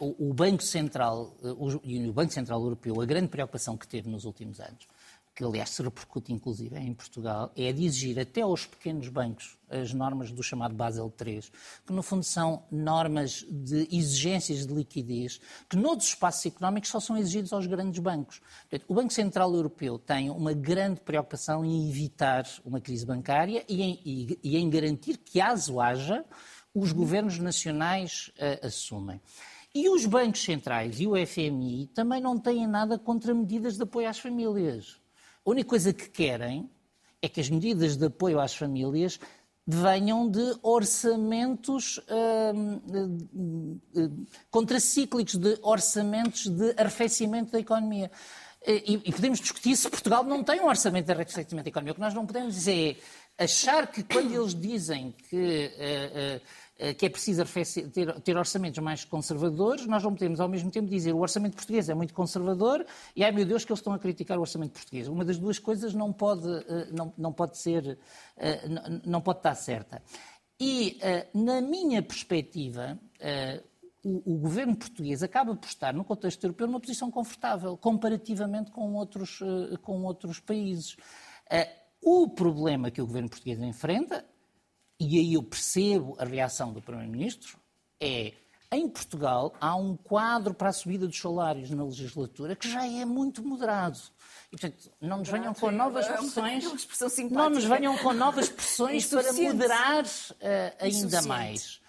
uh, o, o, Banco Central, uh, o, o Banco Central Europeu, a grande preocupação que teve nos últimos anos que aliás se repercute inclusive em Portugal, é de exigir até aos pequenos bancos as normas do chamado Basel III, que no fundo são normas de exigências de liquidez, que noutros espaços económicos só são exigidos aos grandes bancos. Portanto, o Banco Central Europeu tem uma grande preocupação em evitar uma crise bancária e em, e, e em garantir que, caso haja, os governos nacionais uh, assumem. E os bancos centrais e o FMI também não têm nada contra medidas de apoio às famílias. A única coisa que querem é que as medidas de apoio às famílias venham de orçamentos hum, hum, contracíclicos, de orçamentos de arrefecimento da economia. E, e, podemos discutir se Portugal não tem um orçamento de arrefecimento da economia. O que nós não podemos dizer é achar que quando eles dizem que. Uh, uh, que é preciso ter, ter, orçamentos mais conservadores, nós não podemos ao mesmo tempo dizer o orçamento português é muito conservador e ai meu Deus que eles estão a criticar o orçamento português. Uma das duas coisas não pode, eh, não, não pode ser, eh, não pode estar certa. E, na minha perspectiva, o, o, governo português acaba por estar, no contexto europeu, numa posição confortável, comparativamente com outros, com outros países. O problema que o governo português enfrenta e aí eu percebo a reação do Primeiro-Ministro, é em Portugal há um quadro para a subida dos salários na legislatura que já é muito moderado. E, portanto, não nos venham com novas é pressões, não nos venham com novas pressões para moderar uh, ainda mais.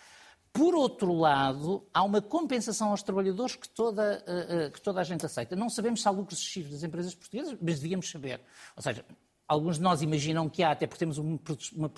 Por outro lado, há uma compensação aos trabalhadores que toda, uh, uh, que toda a gente aceita. Não sabemos se há lucros excessivos das empresas portuguesas, mas devíamos saber. Ou seja, Alguns de nós imaginam que há, até porque temos um, uma,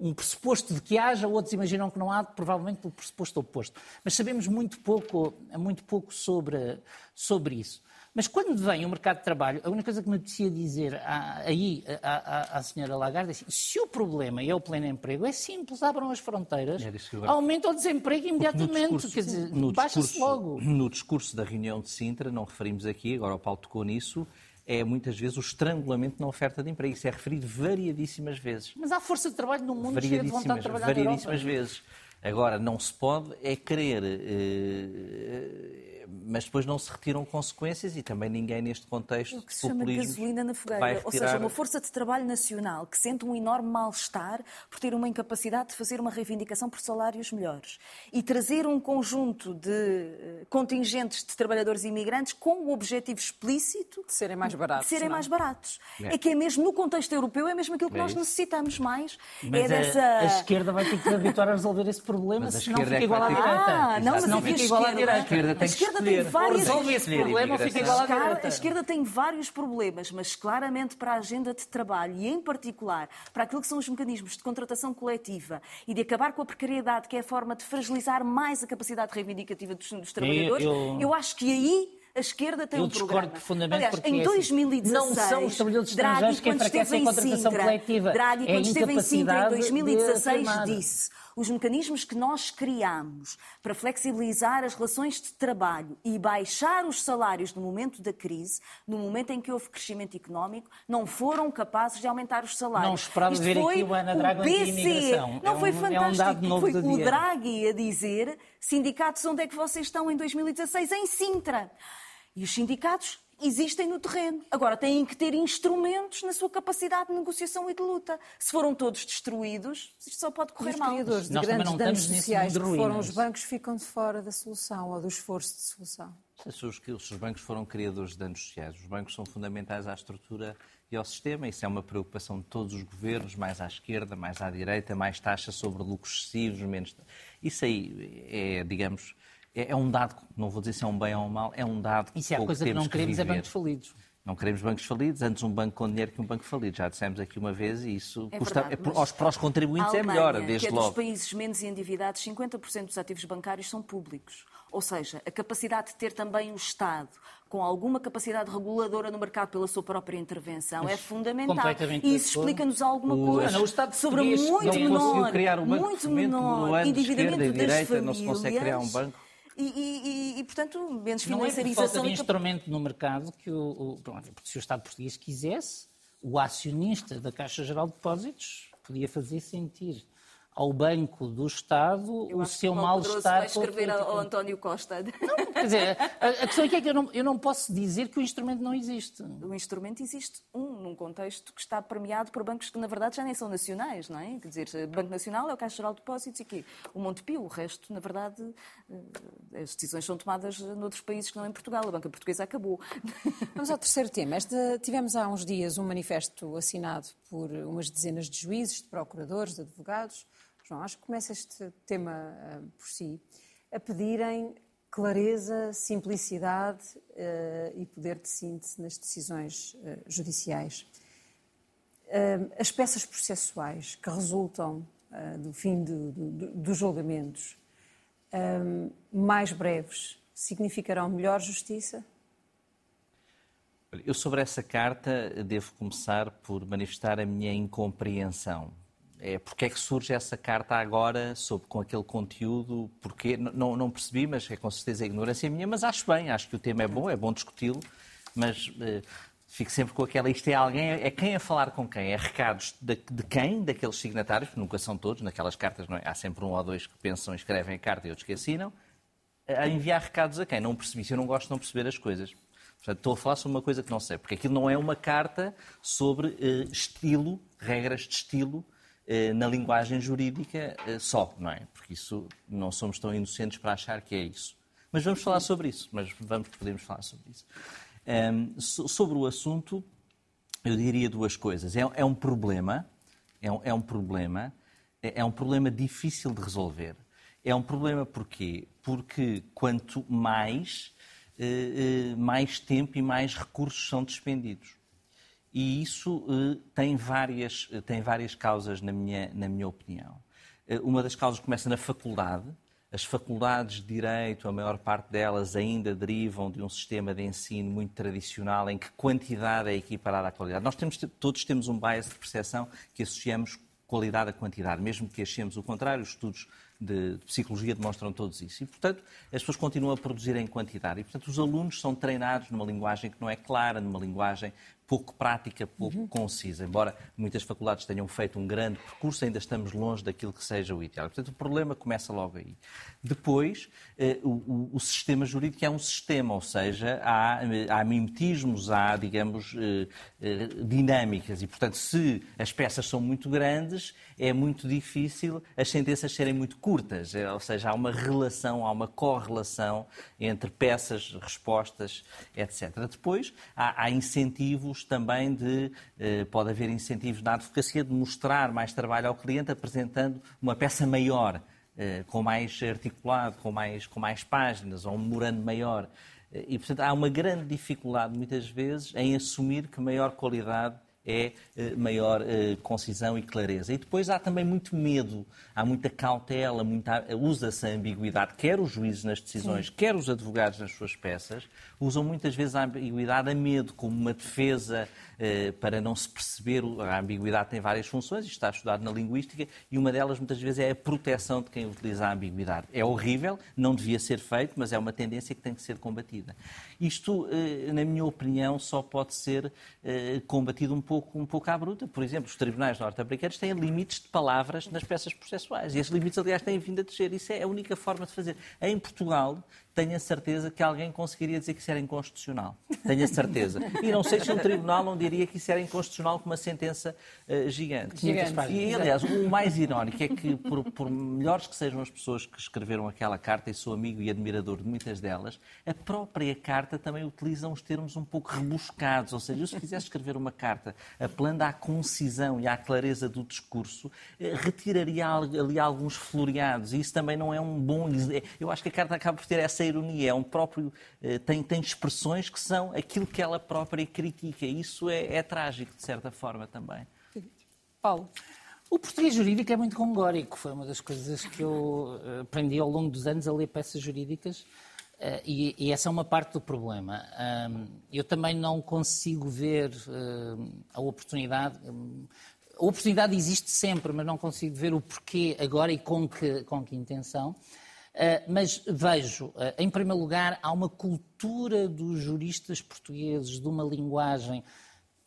um pressuposto de que haja, outros imaginam que não há, provavelmente pelo pressuposto oposto. Mas sabemos muito pouco, muito pouco sobre, sobre isso. Mas quando vem o mercado de trabalho, a única coisa que me apetecia dizer aí à, à, à senhora Lagarde é assim, se o problema é o pleno emprego, é simples, abram as fronteiras, é aumenta o desemprego imediatamente, quer dizer, baixa-se logo. No discurso da reunião de Sintra, não referimos aqui, agora o Paulo tocou nisso, é muitas vezes o estrangulamento na oferta de emprego. Isso é referido variadíssimas vezes. Mas há força de trabalho no mundo cheia de vontade de trabalhar Variadíssimas vezes. Agora, não se pode é querer eh, mas depois não se retiram consequências e também ninguém neste contexto. O que se chama gasolina na fogueira. Ou seja, uma força de trabalho nacional que sente um enorme mal-estar por ter uma incapacidade de fazer uma reivindicação por salários melhores e trazer um conjunto de eh, contingentes de trabalhadores imigrantes com o objetivo explícito de serem mais baratos. De serem não? mais baratos. É. é. que é mesmo no contexto europeu, é mesmo aquilo que é nós necessitamos mais. Mas é a, dessa... a esquerda vai ter que se habituar a resolver esse problema, mas senão fica é igual à direita. Ah, não, mas não fica igual à direita. A esquerda tem vários... Problema, fica direita. A esquerda tem vários problemas, mas claramente para a agenda de trabalho e, em particular, para aquilo que são os mecanismos de contratação coletiva e de acabar com a precariedade, que é a forma de fragilizar mais a capacidade reivindicativa dos, dos trabalhadores, eu, eu... eu acho que aí a esquerda tem eu um profundamente Aliás, em 2016, assim, não são os trabalhadores estrangeiros que enfraquecem a contratação Sintra, coletiva. Draghi, quando é esteve em Sintra em 2016, disse os mecanismos que nós criamos para flexibilizar as relações de trabalho e baixar os salários no momento da crise, no momento em que houve crescimento económico, não foram capazes de aumentar os salários. Não esperava ver aqui o Ana Drago anti-imigração. Não é foi um, fantástico. É um foi o. Draghi a dizer sindicatos, onde é que vocês estão em 2016? Em Sintra. E os sindicatos existem no terreno. Agora têm que ter instrumentos na sua capacidade de negociação e de luta. Se foram todos destruídos, isto só pode correr os mal. Os criadores de Nós grandes danos sociais que foram os bancos ficam de fora da solução ou do esforço de solução. Se os, se os bancos foram criadores de danos sociais, os bancos são fundamentais à estrutura e ao sistema. Isso é uma preocupação de todos os governos, mais à esquerda, mais à direita, mais taxa sobre lucros excessivos, menos. Isso aí é, digamos, é, é, um dado, não vou dizer se é um bem ou um mal, é um dado que Isso é a coisa que não queremos é bancos falidos. Não queremos bancos falidos, antes um banco com dinheiro que um banco falido. Já dissemos aqui uma vez e isso é custa, verdade, é, aos, para os contribuintes Alemanha, é melhor, desde que é logo. dos países menos endividados, 50% dos ativos bancários são públicos. Ou seja, a capacidade de ter também o Estado com alguma capacidade reguladora no mercado pela sua própria intervenção é fundamental. E isso explica-nos alguma coisa o, Estado sobre muito menor, criar um banco muito menor endividamento das direita, famílias. Não se consegue criar um banco e, e, e, portanto, menos financiarização. Não é por falta de instrumento no mercado que o, o, se o Estado português quisesse, o acionista da Caixa Geral de Depósitos podia fazer sentir ao Banco do Estado eu o seu mal-estar. vai escrever ao António Costa. Não, quer dizer, a, a questão é que eu não, eu não posso dizer que o instrumento não existe. O instrumento existe, um, num contexto que está premiado por bancos que, na verdade, já nem são nacionais, não é? Quer dizer, Banco Nacional é o Caixa Geral de Depósitos e aqui o Montepio, o resto, na verdade, eh, as decisões são tomadas noutros países que não em Portugal. A banca portuguesa acabou. Vamos ao terceiro tema. Este, tivemos há uns dias um manifesto assinado por umas dezenas de juízes, de procuradores, de advogados, João, acho que começa este tema uh, por si, a pedirem clareza, simplicidade uh, e poder de síntese nas decisões uh, judiciais. as peças processuais que resultam do fim do, do, dos julgamentos mais breves significarão melhor justiça? Eu, sobre essa carta, devo começar por manifestar a minha incompreensão é, porque é que surge essa carta agora sobre, com aquele conteúdo? Porque não, não percebi, mas é com certeza a ignorância minha, mas acho bem, acho que o tema é bom, é bom discuti-lo, mas eh, fico sempre com aquela, isto é alguém, é quem a falar com quem? É recados de, de quem? Daqueles signatários, que nunca são todos, naquelas cartas não é? há sempre um ou dois que pensam, escrevem a carta e outros que assinam, a enviar recados a quem? Não percebi, se eu não gosto de não perceber as coisas. Portanto, estou a falar sobre uma coisa que não sei, porque aquilo não é uma carta sobre uh, estilo, regras de estilo, eh, na linguagem jurídica eh, só, não é? Porque isso não somos tão inocentes para achar que é isso. Mas vamos falar sobre isso, mas vamos, podemos falar sobre isso. Um, sobre o assunto, eu diria duas coisas. É, é um problema, é um, é um problema, é, é, um problema difícil de resolver. É um problema porquê? Porque quanto mais, eh, mais tempo e mais recursos são despendidos. E isso uh, tem, várias, uh, tem várias causas, na minha, na minha opinião. Uh, uma das causas começa na faculdade. As faculdades de Direito, a maior parte delas ainda derivam de um sistema de ensino muito tradicional em que quantidade é equiparada à qualidade. Nós temos, todos temos um bias de percepção que associamos qualidade à quantidade, mesmo que achemos o contrário. Os estudos de, psicologia demonstram todos isso. E, portanto, as pessoas continuam a produzir em quantidade. E, portanto, os alunos são treinados numa linguagem que não é clara, numa linguagem pouco prática, pouco uhum. concisa. Embora muitas faculdades tenham feito um grande percurso, ainda estamos longe daquilo que seja o ideal. Portanto, o problema começa logo aí. Depois, eh, o, o, sistema jurídico é um sistema, ou seja, há, há mimetismos, há, digamos, eh, eh, dinâmicas. E, portanto, se as peças são muito grandes, é muito difícil as sentenças serem muito curtas. Ou seja, há uma relação, há uma correlação entre peças, respostas, etc. Depois, há, há incentivos também de, eh, pode haver incentivos na advocacia de mostrar mais trabalho ao cliente apresentando uma peça maior, eh, com mais articulado, com mais, com mais páginas, ou um memorando maior. Eh, e, portanto, há uma grande dificuldade, muitas vezes, em assumir que maior qualidade é eh, maior eh, concisão e clareza. E depois há também muito medo, há muita cautela, muita... usa-se a ambiguidade, quer os juízes nas decisões, Sim. quer os advogados nas suas peças, usam muitas vezes a ambiguidade a medo, como uma defesa para não se perceber. A ambiguidade tem várias funções, isto está estudado na linguística, e uma delas muitas vezes é a proteção de quem utiliza a ambiguidade. É horrível, não devia ser feito, mas é uma tendência que tem que ser combatida. Isto, eh, na minha opinião, só pode ser eh, combatido um pouco, um pouco à bruta. Por exemplo, os tribunais norte-americanos têm limites de palavras nas peças processuais, e esses limites, aliás, têm vindo a descer. Isso é a única forma de fazer. Em Portugal, tenho a certeza que alguém conseguiria dizer que isso era inconstitucional. Tenho a certeza. E não sei se um tribunal não diria que isso era inconstitucional com uma sentença uh, gigante. gigante. E, aliás, o mais irónico é que, por, por, melhores que sejam as pessoas que escreveram aquela carta, e sou amigo e admirador de muitas delas, a própria carta também utiliza uns termos um pouco rebuscados. Ou seja, eu, se quisesse escrever uma carta apelando à concisão e à clareza do discurso, eh, retiraria ali alguns floreados. E isso também não é um bom. Eu acho que a carta acaba por ter essa essa ironia, é um próprio, eh, tem, tem expressões que são aquilo que ela própria critica. E isso é, é trágico, de certa forma, também. Paulo. O português jurídico é muito congórico. Foi uma das coisas que eu eh, aprendi ao longo dos anos a ler peças jurídicas. Uh, e, e, essa é uma parte do problema. Um, eu também não consigo ver uh, a oportunidade. Um, a oportunidade existe sempre, mas não consigo ver o porquê agora e com que, com que intenção. Eh, mas vejo, eh, em primeiro lugar, há uma cultura dos juristas portugueses de uma linguagem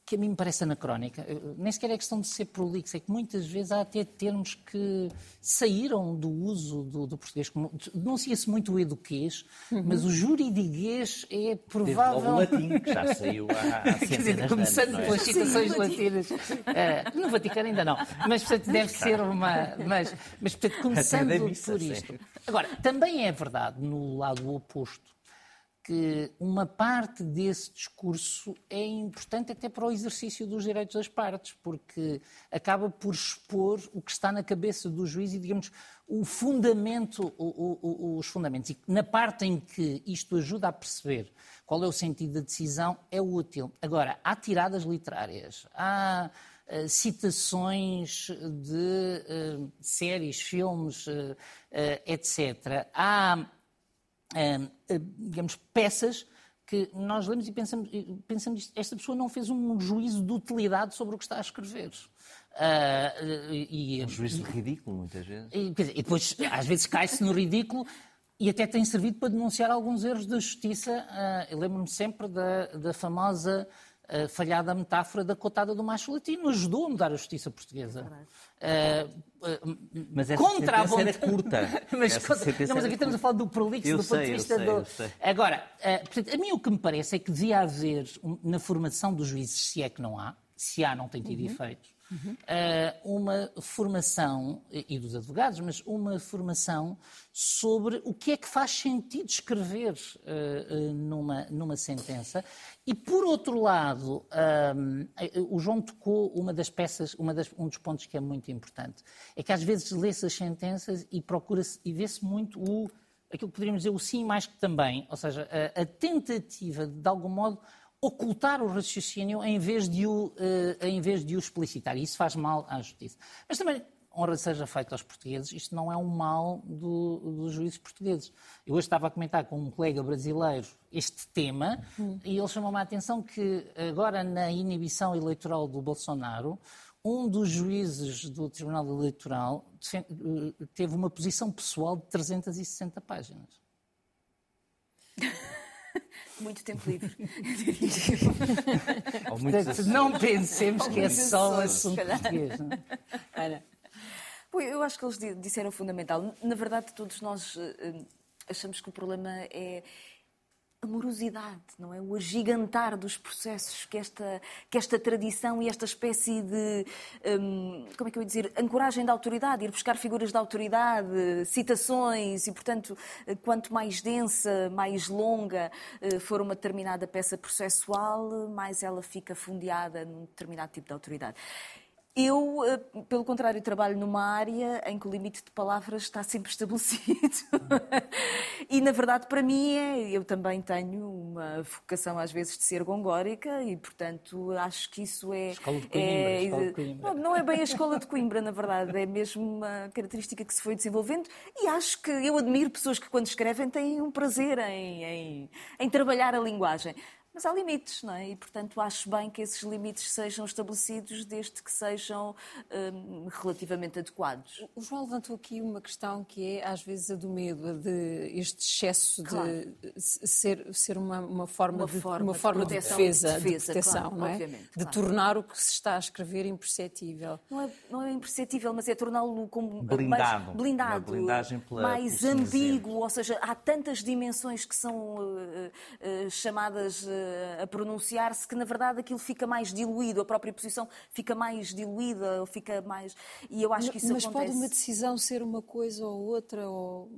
que a mim me parece anacrónica. Nem sequer é questão de ser prolixo, é que muitas vezes há até termos que saíram do uso do, do português. Denuncia-se muito o eduquês, uhum. mas o juridiguês é provável... Desde o latim, que já saiu há, há Quer dizer, começando anos, é? pelas citações Sim, latinas. Uh, no Vaticano ainda não. Mas, portanto, deve ser uma... Mas, mas portanto, começando por isto. Agora, também é verdade, no lado oposto, que uma parte desse discurso é importante até para o exercício dos direitos das partes, porque acaba por expor o que está na cabeça do juiz e, digamos, o fundamento, o, o, os fundamentos. E na parte em que isto ajuda a perceber qual é o sentido da decisão, é útil. Agora, há tiradas literárias, há uh, citações de uh, séries, filmes, uh, etc. Há digamos, peças que nós lemos e pensamos, pensamos esta pessoa não fez um juízo de utilidade sobre o que está a escrever. Uh, e, um juízo de ridículo, muitas vezes. E, e depois, às vezes, cai-se no ridículo e até tem servido para denunciar alguns erros da justiça. Uh, eu lembro-me sempre da, da famosa uh, falhada metáfora da cotada do macho latino. Ajudou a mudar a justiça portuguesa. Uh, mas essa contra a vontade... era curta. mas, contra... não, mas aqui estamos a falar do prolixo, do ponto de vista sei, do. Agora, uh, portanto, a mim o que me parece é que devia haver, na formação dos juízes, se é que não há, se há, não tem tido uhum. efeitos, uhum. Uh, uma formação, e dos advogados, mas uma formação sobre o que é que faz sentido escrever uh, numa, numa sentença. E, por outro lado, o João tocou uma das peças, uma das, um dos pontos que é muito importante, é que às vezes lê-se as sentenças e procura-se e vê-se muito o aquilo que poderíamos dizer o sim mais que também, ou seja, a, a tentativa de, de algum modo, ocultar o raciocínio em vez de o, uh, em vez de o explicitar. E isso faz mal à justiça. Mas também, honra seja feita aos portugueses, isto não é um mal do, dos juízes portugueses. Eu hoje estava a comentar com um colega brasileiro este tema hum. e ele chamou-me a atenção que agora na inibição eleitoral do Bolsonaro, um dos juízes do Tribunal Eleitoral eh, teve uma posição pessoal de 360 páginas. Muito tempo livre. Portanto, não pensemos que é só assunto português. Não? É? Eu acho que eles disseram fundamental. Na verdade, todos nós eh, achamos que o problema é morosidade, não é? O agigantar dos processos que esta, que esta tradição e esta espécie de, hum, como é que eu ia dizer, ancoragem da autoridade, ir buscar figuras da autoridade, citações e, portanto, quanto mais densa, mais longa eh, for uma determinada peça processual, mais ela fica fundeada num determinado tipo de autoridade. Eu, eh, pelo contrário, trabalho numa área em que o limite de palavras está sempre estabelecido. e, na verdade, para mim, é, eu também tenho uma vocação, às vezes, de ser gongórica e, portanto, acho que isso é. Escola de Coimbra. É, escola de Coimbra. Não, não é bem a escola de Coimbra, na verdade, é mesmo uma característica que se foi desenvolvendo e acho que eu admiro pessoas que, quando escrevem, têm um prazer em, em, em trabalhar a linguagem. Mas há limites, não é? E, portanto, acho bem que esses limites sejam estabelecidos desde que sejam hum, relativamente adequados. O João levantou aqui uma questão que é, às vezes, a do medo, a de este excesso claro. de ser, ser uma, uma forma, uma de, forma, uma forma de, defesa, de, defesa, de proteção, claro, não é? Obviamente, de tornar o que se está a escrever imperceptível. Não é, não é imperceptível, mas é torná-lo como blindado, mais blindado, pela, mais ambíguo, ou seja, há tantas dimensões que são uh, uh, chamadas uh, a pronunciar-se que, na verdade, aquilo fica mais diluído, a própria posição fica mais diluída, fica mais. E eu acho que isso Mas acontece. pode uma decisão ser uma coisa ou outra, ou,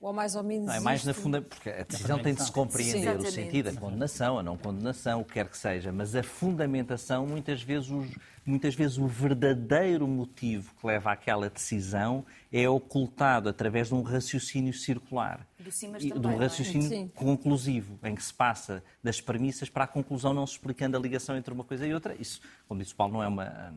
ou mais ou menos. Não, é mais isto. na funda. Porque a decisão tem de se compreender Sim, o sentido, a condenação, a não condenação, o que quer que seja, mas a fundamentação, muitas vezes, os, muitas vezes o verdadeiro motivo que leva àquela decisão é ocultado através de um raciocínio circular. Do também, de um é? raciocínio é? conclusivo, em que se passa das premissas para a conclusão, não se explicando a ligação entre uma coisa e outra. Isso, como disse o Paulo, não é uma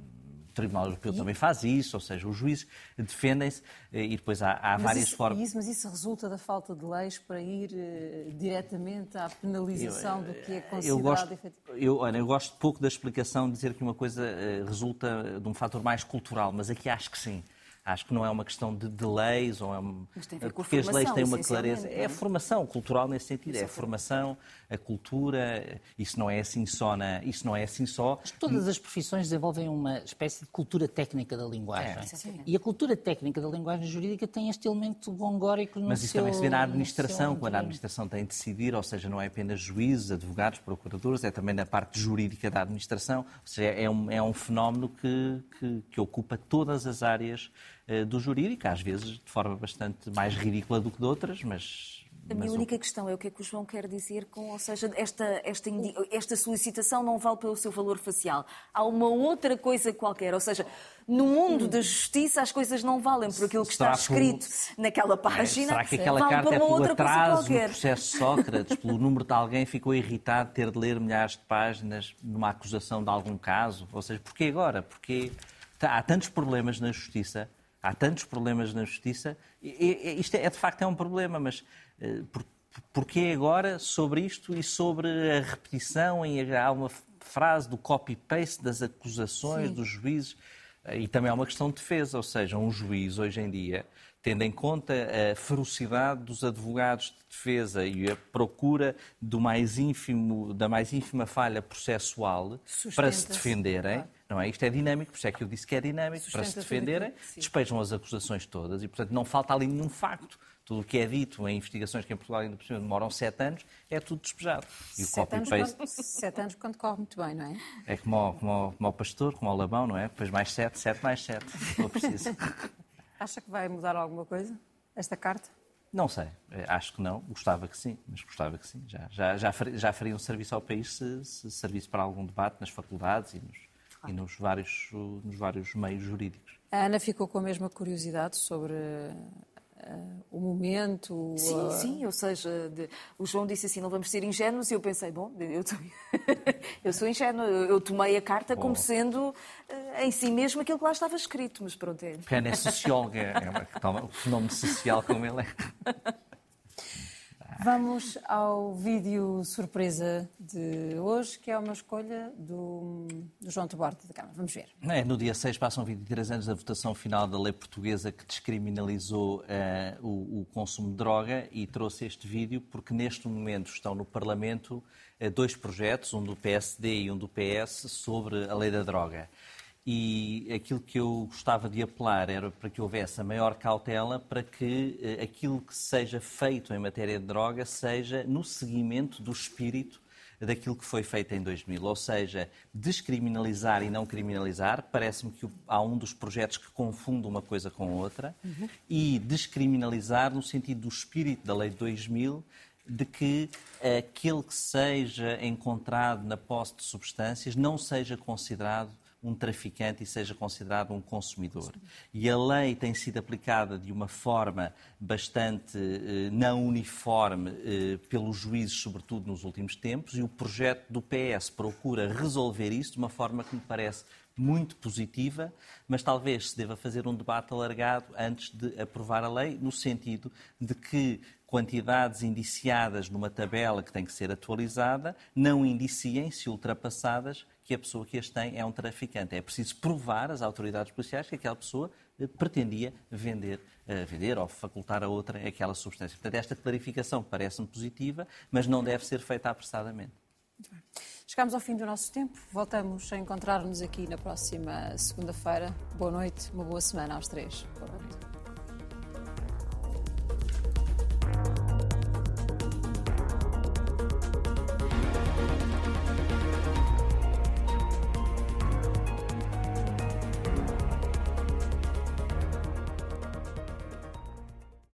o Tribunal Europeu também faz isso, ou seja, os juízes defendem-se eh, e depois há, há várias isso, formas. Isso, mas isso resulta da falta de leis para ir uh, diretamente à penalização eu, do que é considerado eu gosto, eu, olha, eu gosto pouco da explicação de dizer que uma coisa uh, resulta de um fator mais cultural, mas aqui acho que sim. Acho que não é uma questão de, de leis, ou é uma... Mas tem a ver com a porque as leis têm uma clareza. É a essencialmente, formação cultural nesse sentido, é a formação, a cultura. Isso não é assim só na, isso não é assim só. Todas as profissões desenvolvem uma espécie de cultura técnica da linguagem. É. E a cultura técnica da linguagem jurídica tem este elemento gongórico no Mas isso seu, também se vê na administração, quando a administração tem de decidir, ou seja, não é apenas juízes, advogados, procuradores, é também na parte jurídica da administração. Ou seja, é um, é um fenómeno que, que, que ocupa todas as áreas do jurídico, às vezes de forma bastante mais ridícula do que de outras, mas. A minha mas o- única questão é o que é que o João quer dizer com, ou seja, esta, esta, indi- esta solicitação não vale pelo seu valor facial. Há uma outra coisa qualquer, ou seja, no mundo da justiça as coisas não valem por aquilo que está por- escrito naquela página. Será que aquela vale carta para é uma pelo outra coisa atraso qualquer. processo de Sócrates, pelo número de alguém ficou irritado de ter de ler milhares de páginas numa acusação de algum caso? Ou seja, porquê agora? Porque há tantos problemas na justiça, há tantos problemas na justiça, e, e- isto é, de facto é um problema, mas eh, por, porquê agora sobre isto e sobre a repetição e há uma frase do copy-paste das acusações dos juízes? E também há uma questão de defesa, ou seja, um juiz hoje em dia, tendo em conta a ferocidade dos advogados de defesa e a procura do mais ínfimo, da mais ínfima falha processual para se defenderem, não é? Isto é dinâmico, por isso é que eu disse que é dinâmico, para se defenderem, despejam as acusações todas e, portanto, não falta ali nenhum facto. Tudo o que é dito em investigações que em Portugal ainda por cima demoram sete anos é tudo despejado. E o Sete anos, quando, sete anos quando corre muito bem, não é? é como como, ao pastor, como ao labão, não é? Depois mais sete, sete mais sete, se for preciso. Acha que vai mudar alguma coisa, esta carta? Não sei, Eh, acho que não. Gostava que sim, mas gostava que sim. Já, já, já, faria, já faria um serviço ao país se, se servisse para algum debate nas faculdades e nos, e nos, vários, nos vários meios jurídicos. A Ana ficou com a mesma curiosidade sobre eh, o momento. Sim, a- sim, ou seja, de- o João disse assim, não vamos ser ingênuos, e eu pensei, bom, eu, tô- eu sou ingênuo, eu, tomei a carta como sendo eh, em si mesmo aquilo que lá estava escrito, mas pronto, é. Porque a Ana é socióloga, é uma, toma, o fenómeno social como ele é. Vamos ao vídeo surpresa de hoje, que é uma escolha do, do João Tuborte da Câmara. Vamos ver. É, no dia 6 passam 23 anos da votação final da lei portuguesa que descriminalizou eh, o, o consumo de droga e trouxe este vídeo porque neste momento estão no Parlamento eh, dois projetos, um do PSD e um do PS, sobre a lei da droga. E aquilo que eu gostava de apelar era para que houvesse a maior cautela para que eh, aquilo que seja feito em matéria de droga seja no seguimento do espírito daquilo que foi feito em 2000, ou seja, descriminalizar e não criminalizar. Parece-me que há um dos projetos que confunde uma coisa com outra e descriminalizar no sentido do espírito da lei de 2000 de que aquele que seja encontrado na posse de substâncias não seja considerado um traficante e seja considerado um consumidor. E a lei tem sido aplicada de uma forma bastante eh, não uniforme eh, pelos juízes, sobretudo nos últimos tempos, e o projeto do PS procura resolver isso de uma forma que me parece muito positiva, mas talvez se deva fazer um debate alargado antes de aprovar a lei, no sentido de que quantidades indiciadas numa tabela que tem que ser atualizada não indiciem, se ultrapassadas, que a pessoa que as tem é um traficante. É preciso provar às autoridades policiais que aquela pessoa eh, pretendia vender, eh, vender ou facultar a outra aquela substância. Portanto, esta clarificação parece-me positiva, mas não deve ser feita apressadamente. Chegamos ao fim do nosso tempo. Voltamos a encontrar-nos aqui na próxima segunda-feira. Boa noite, uma boa semana aos três. Boa noite.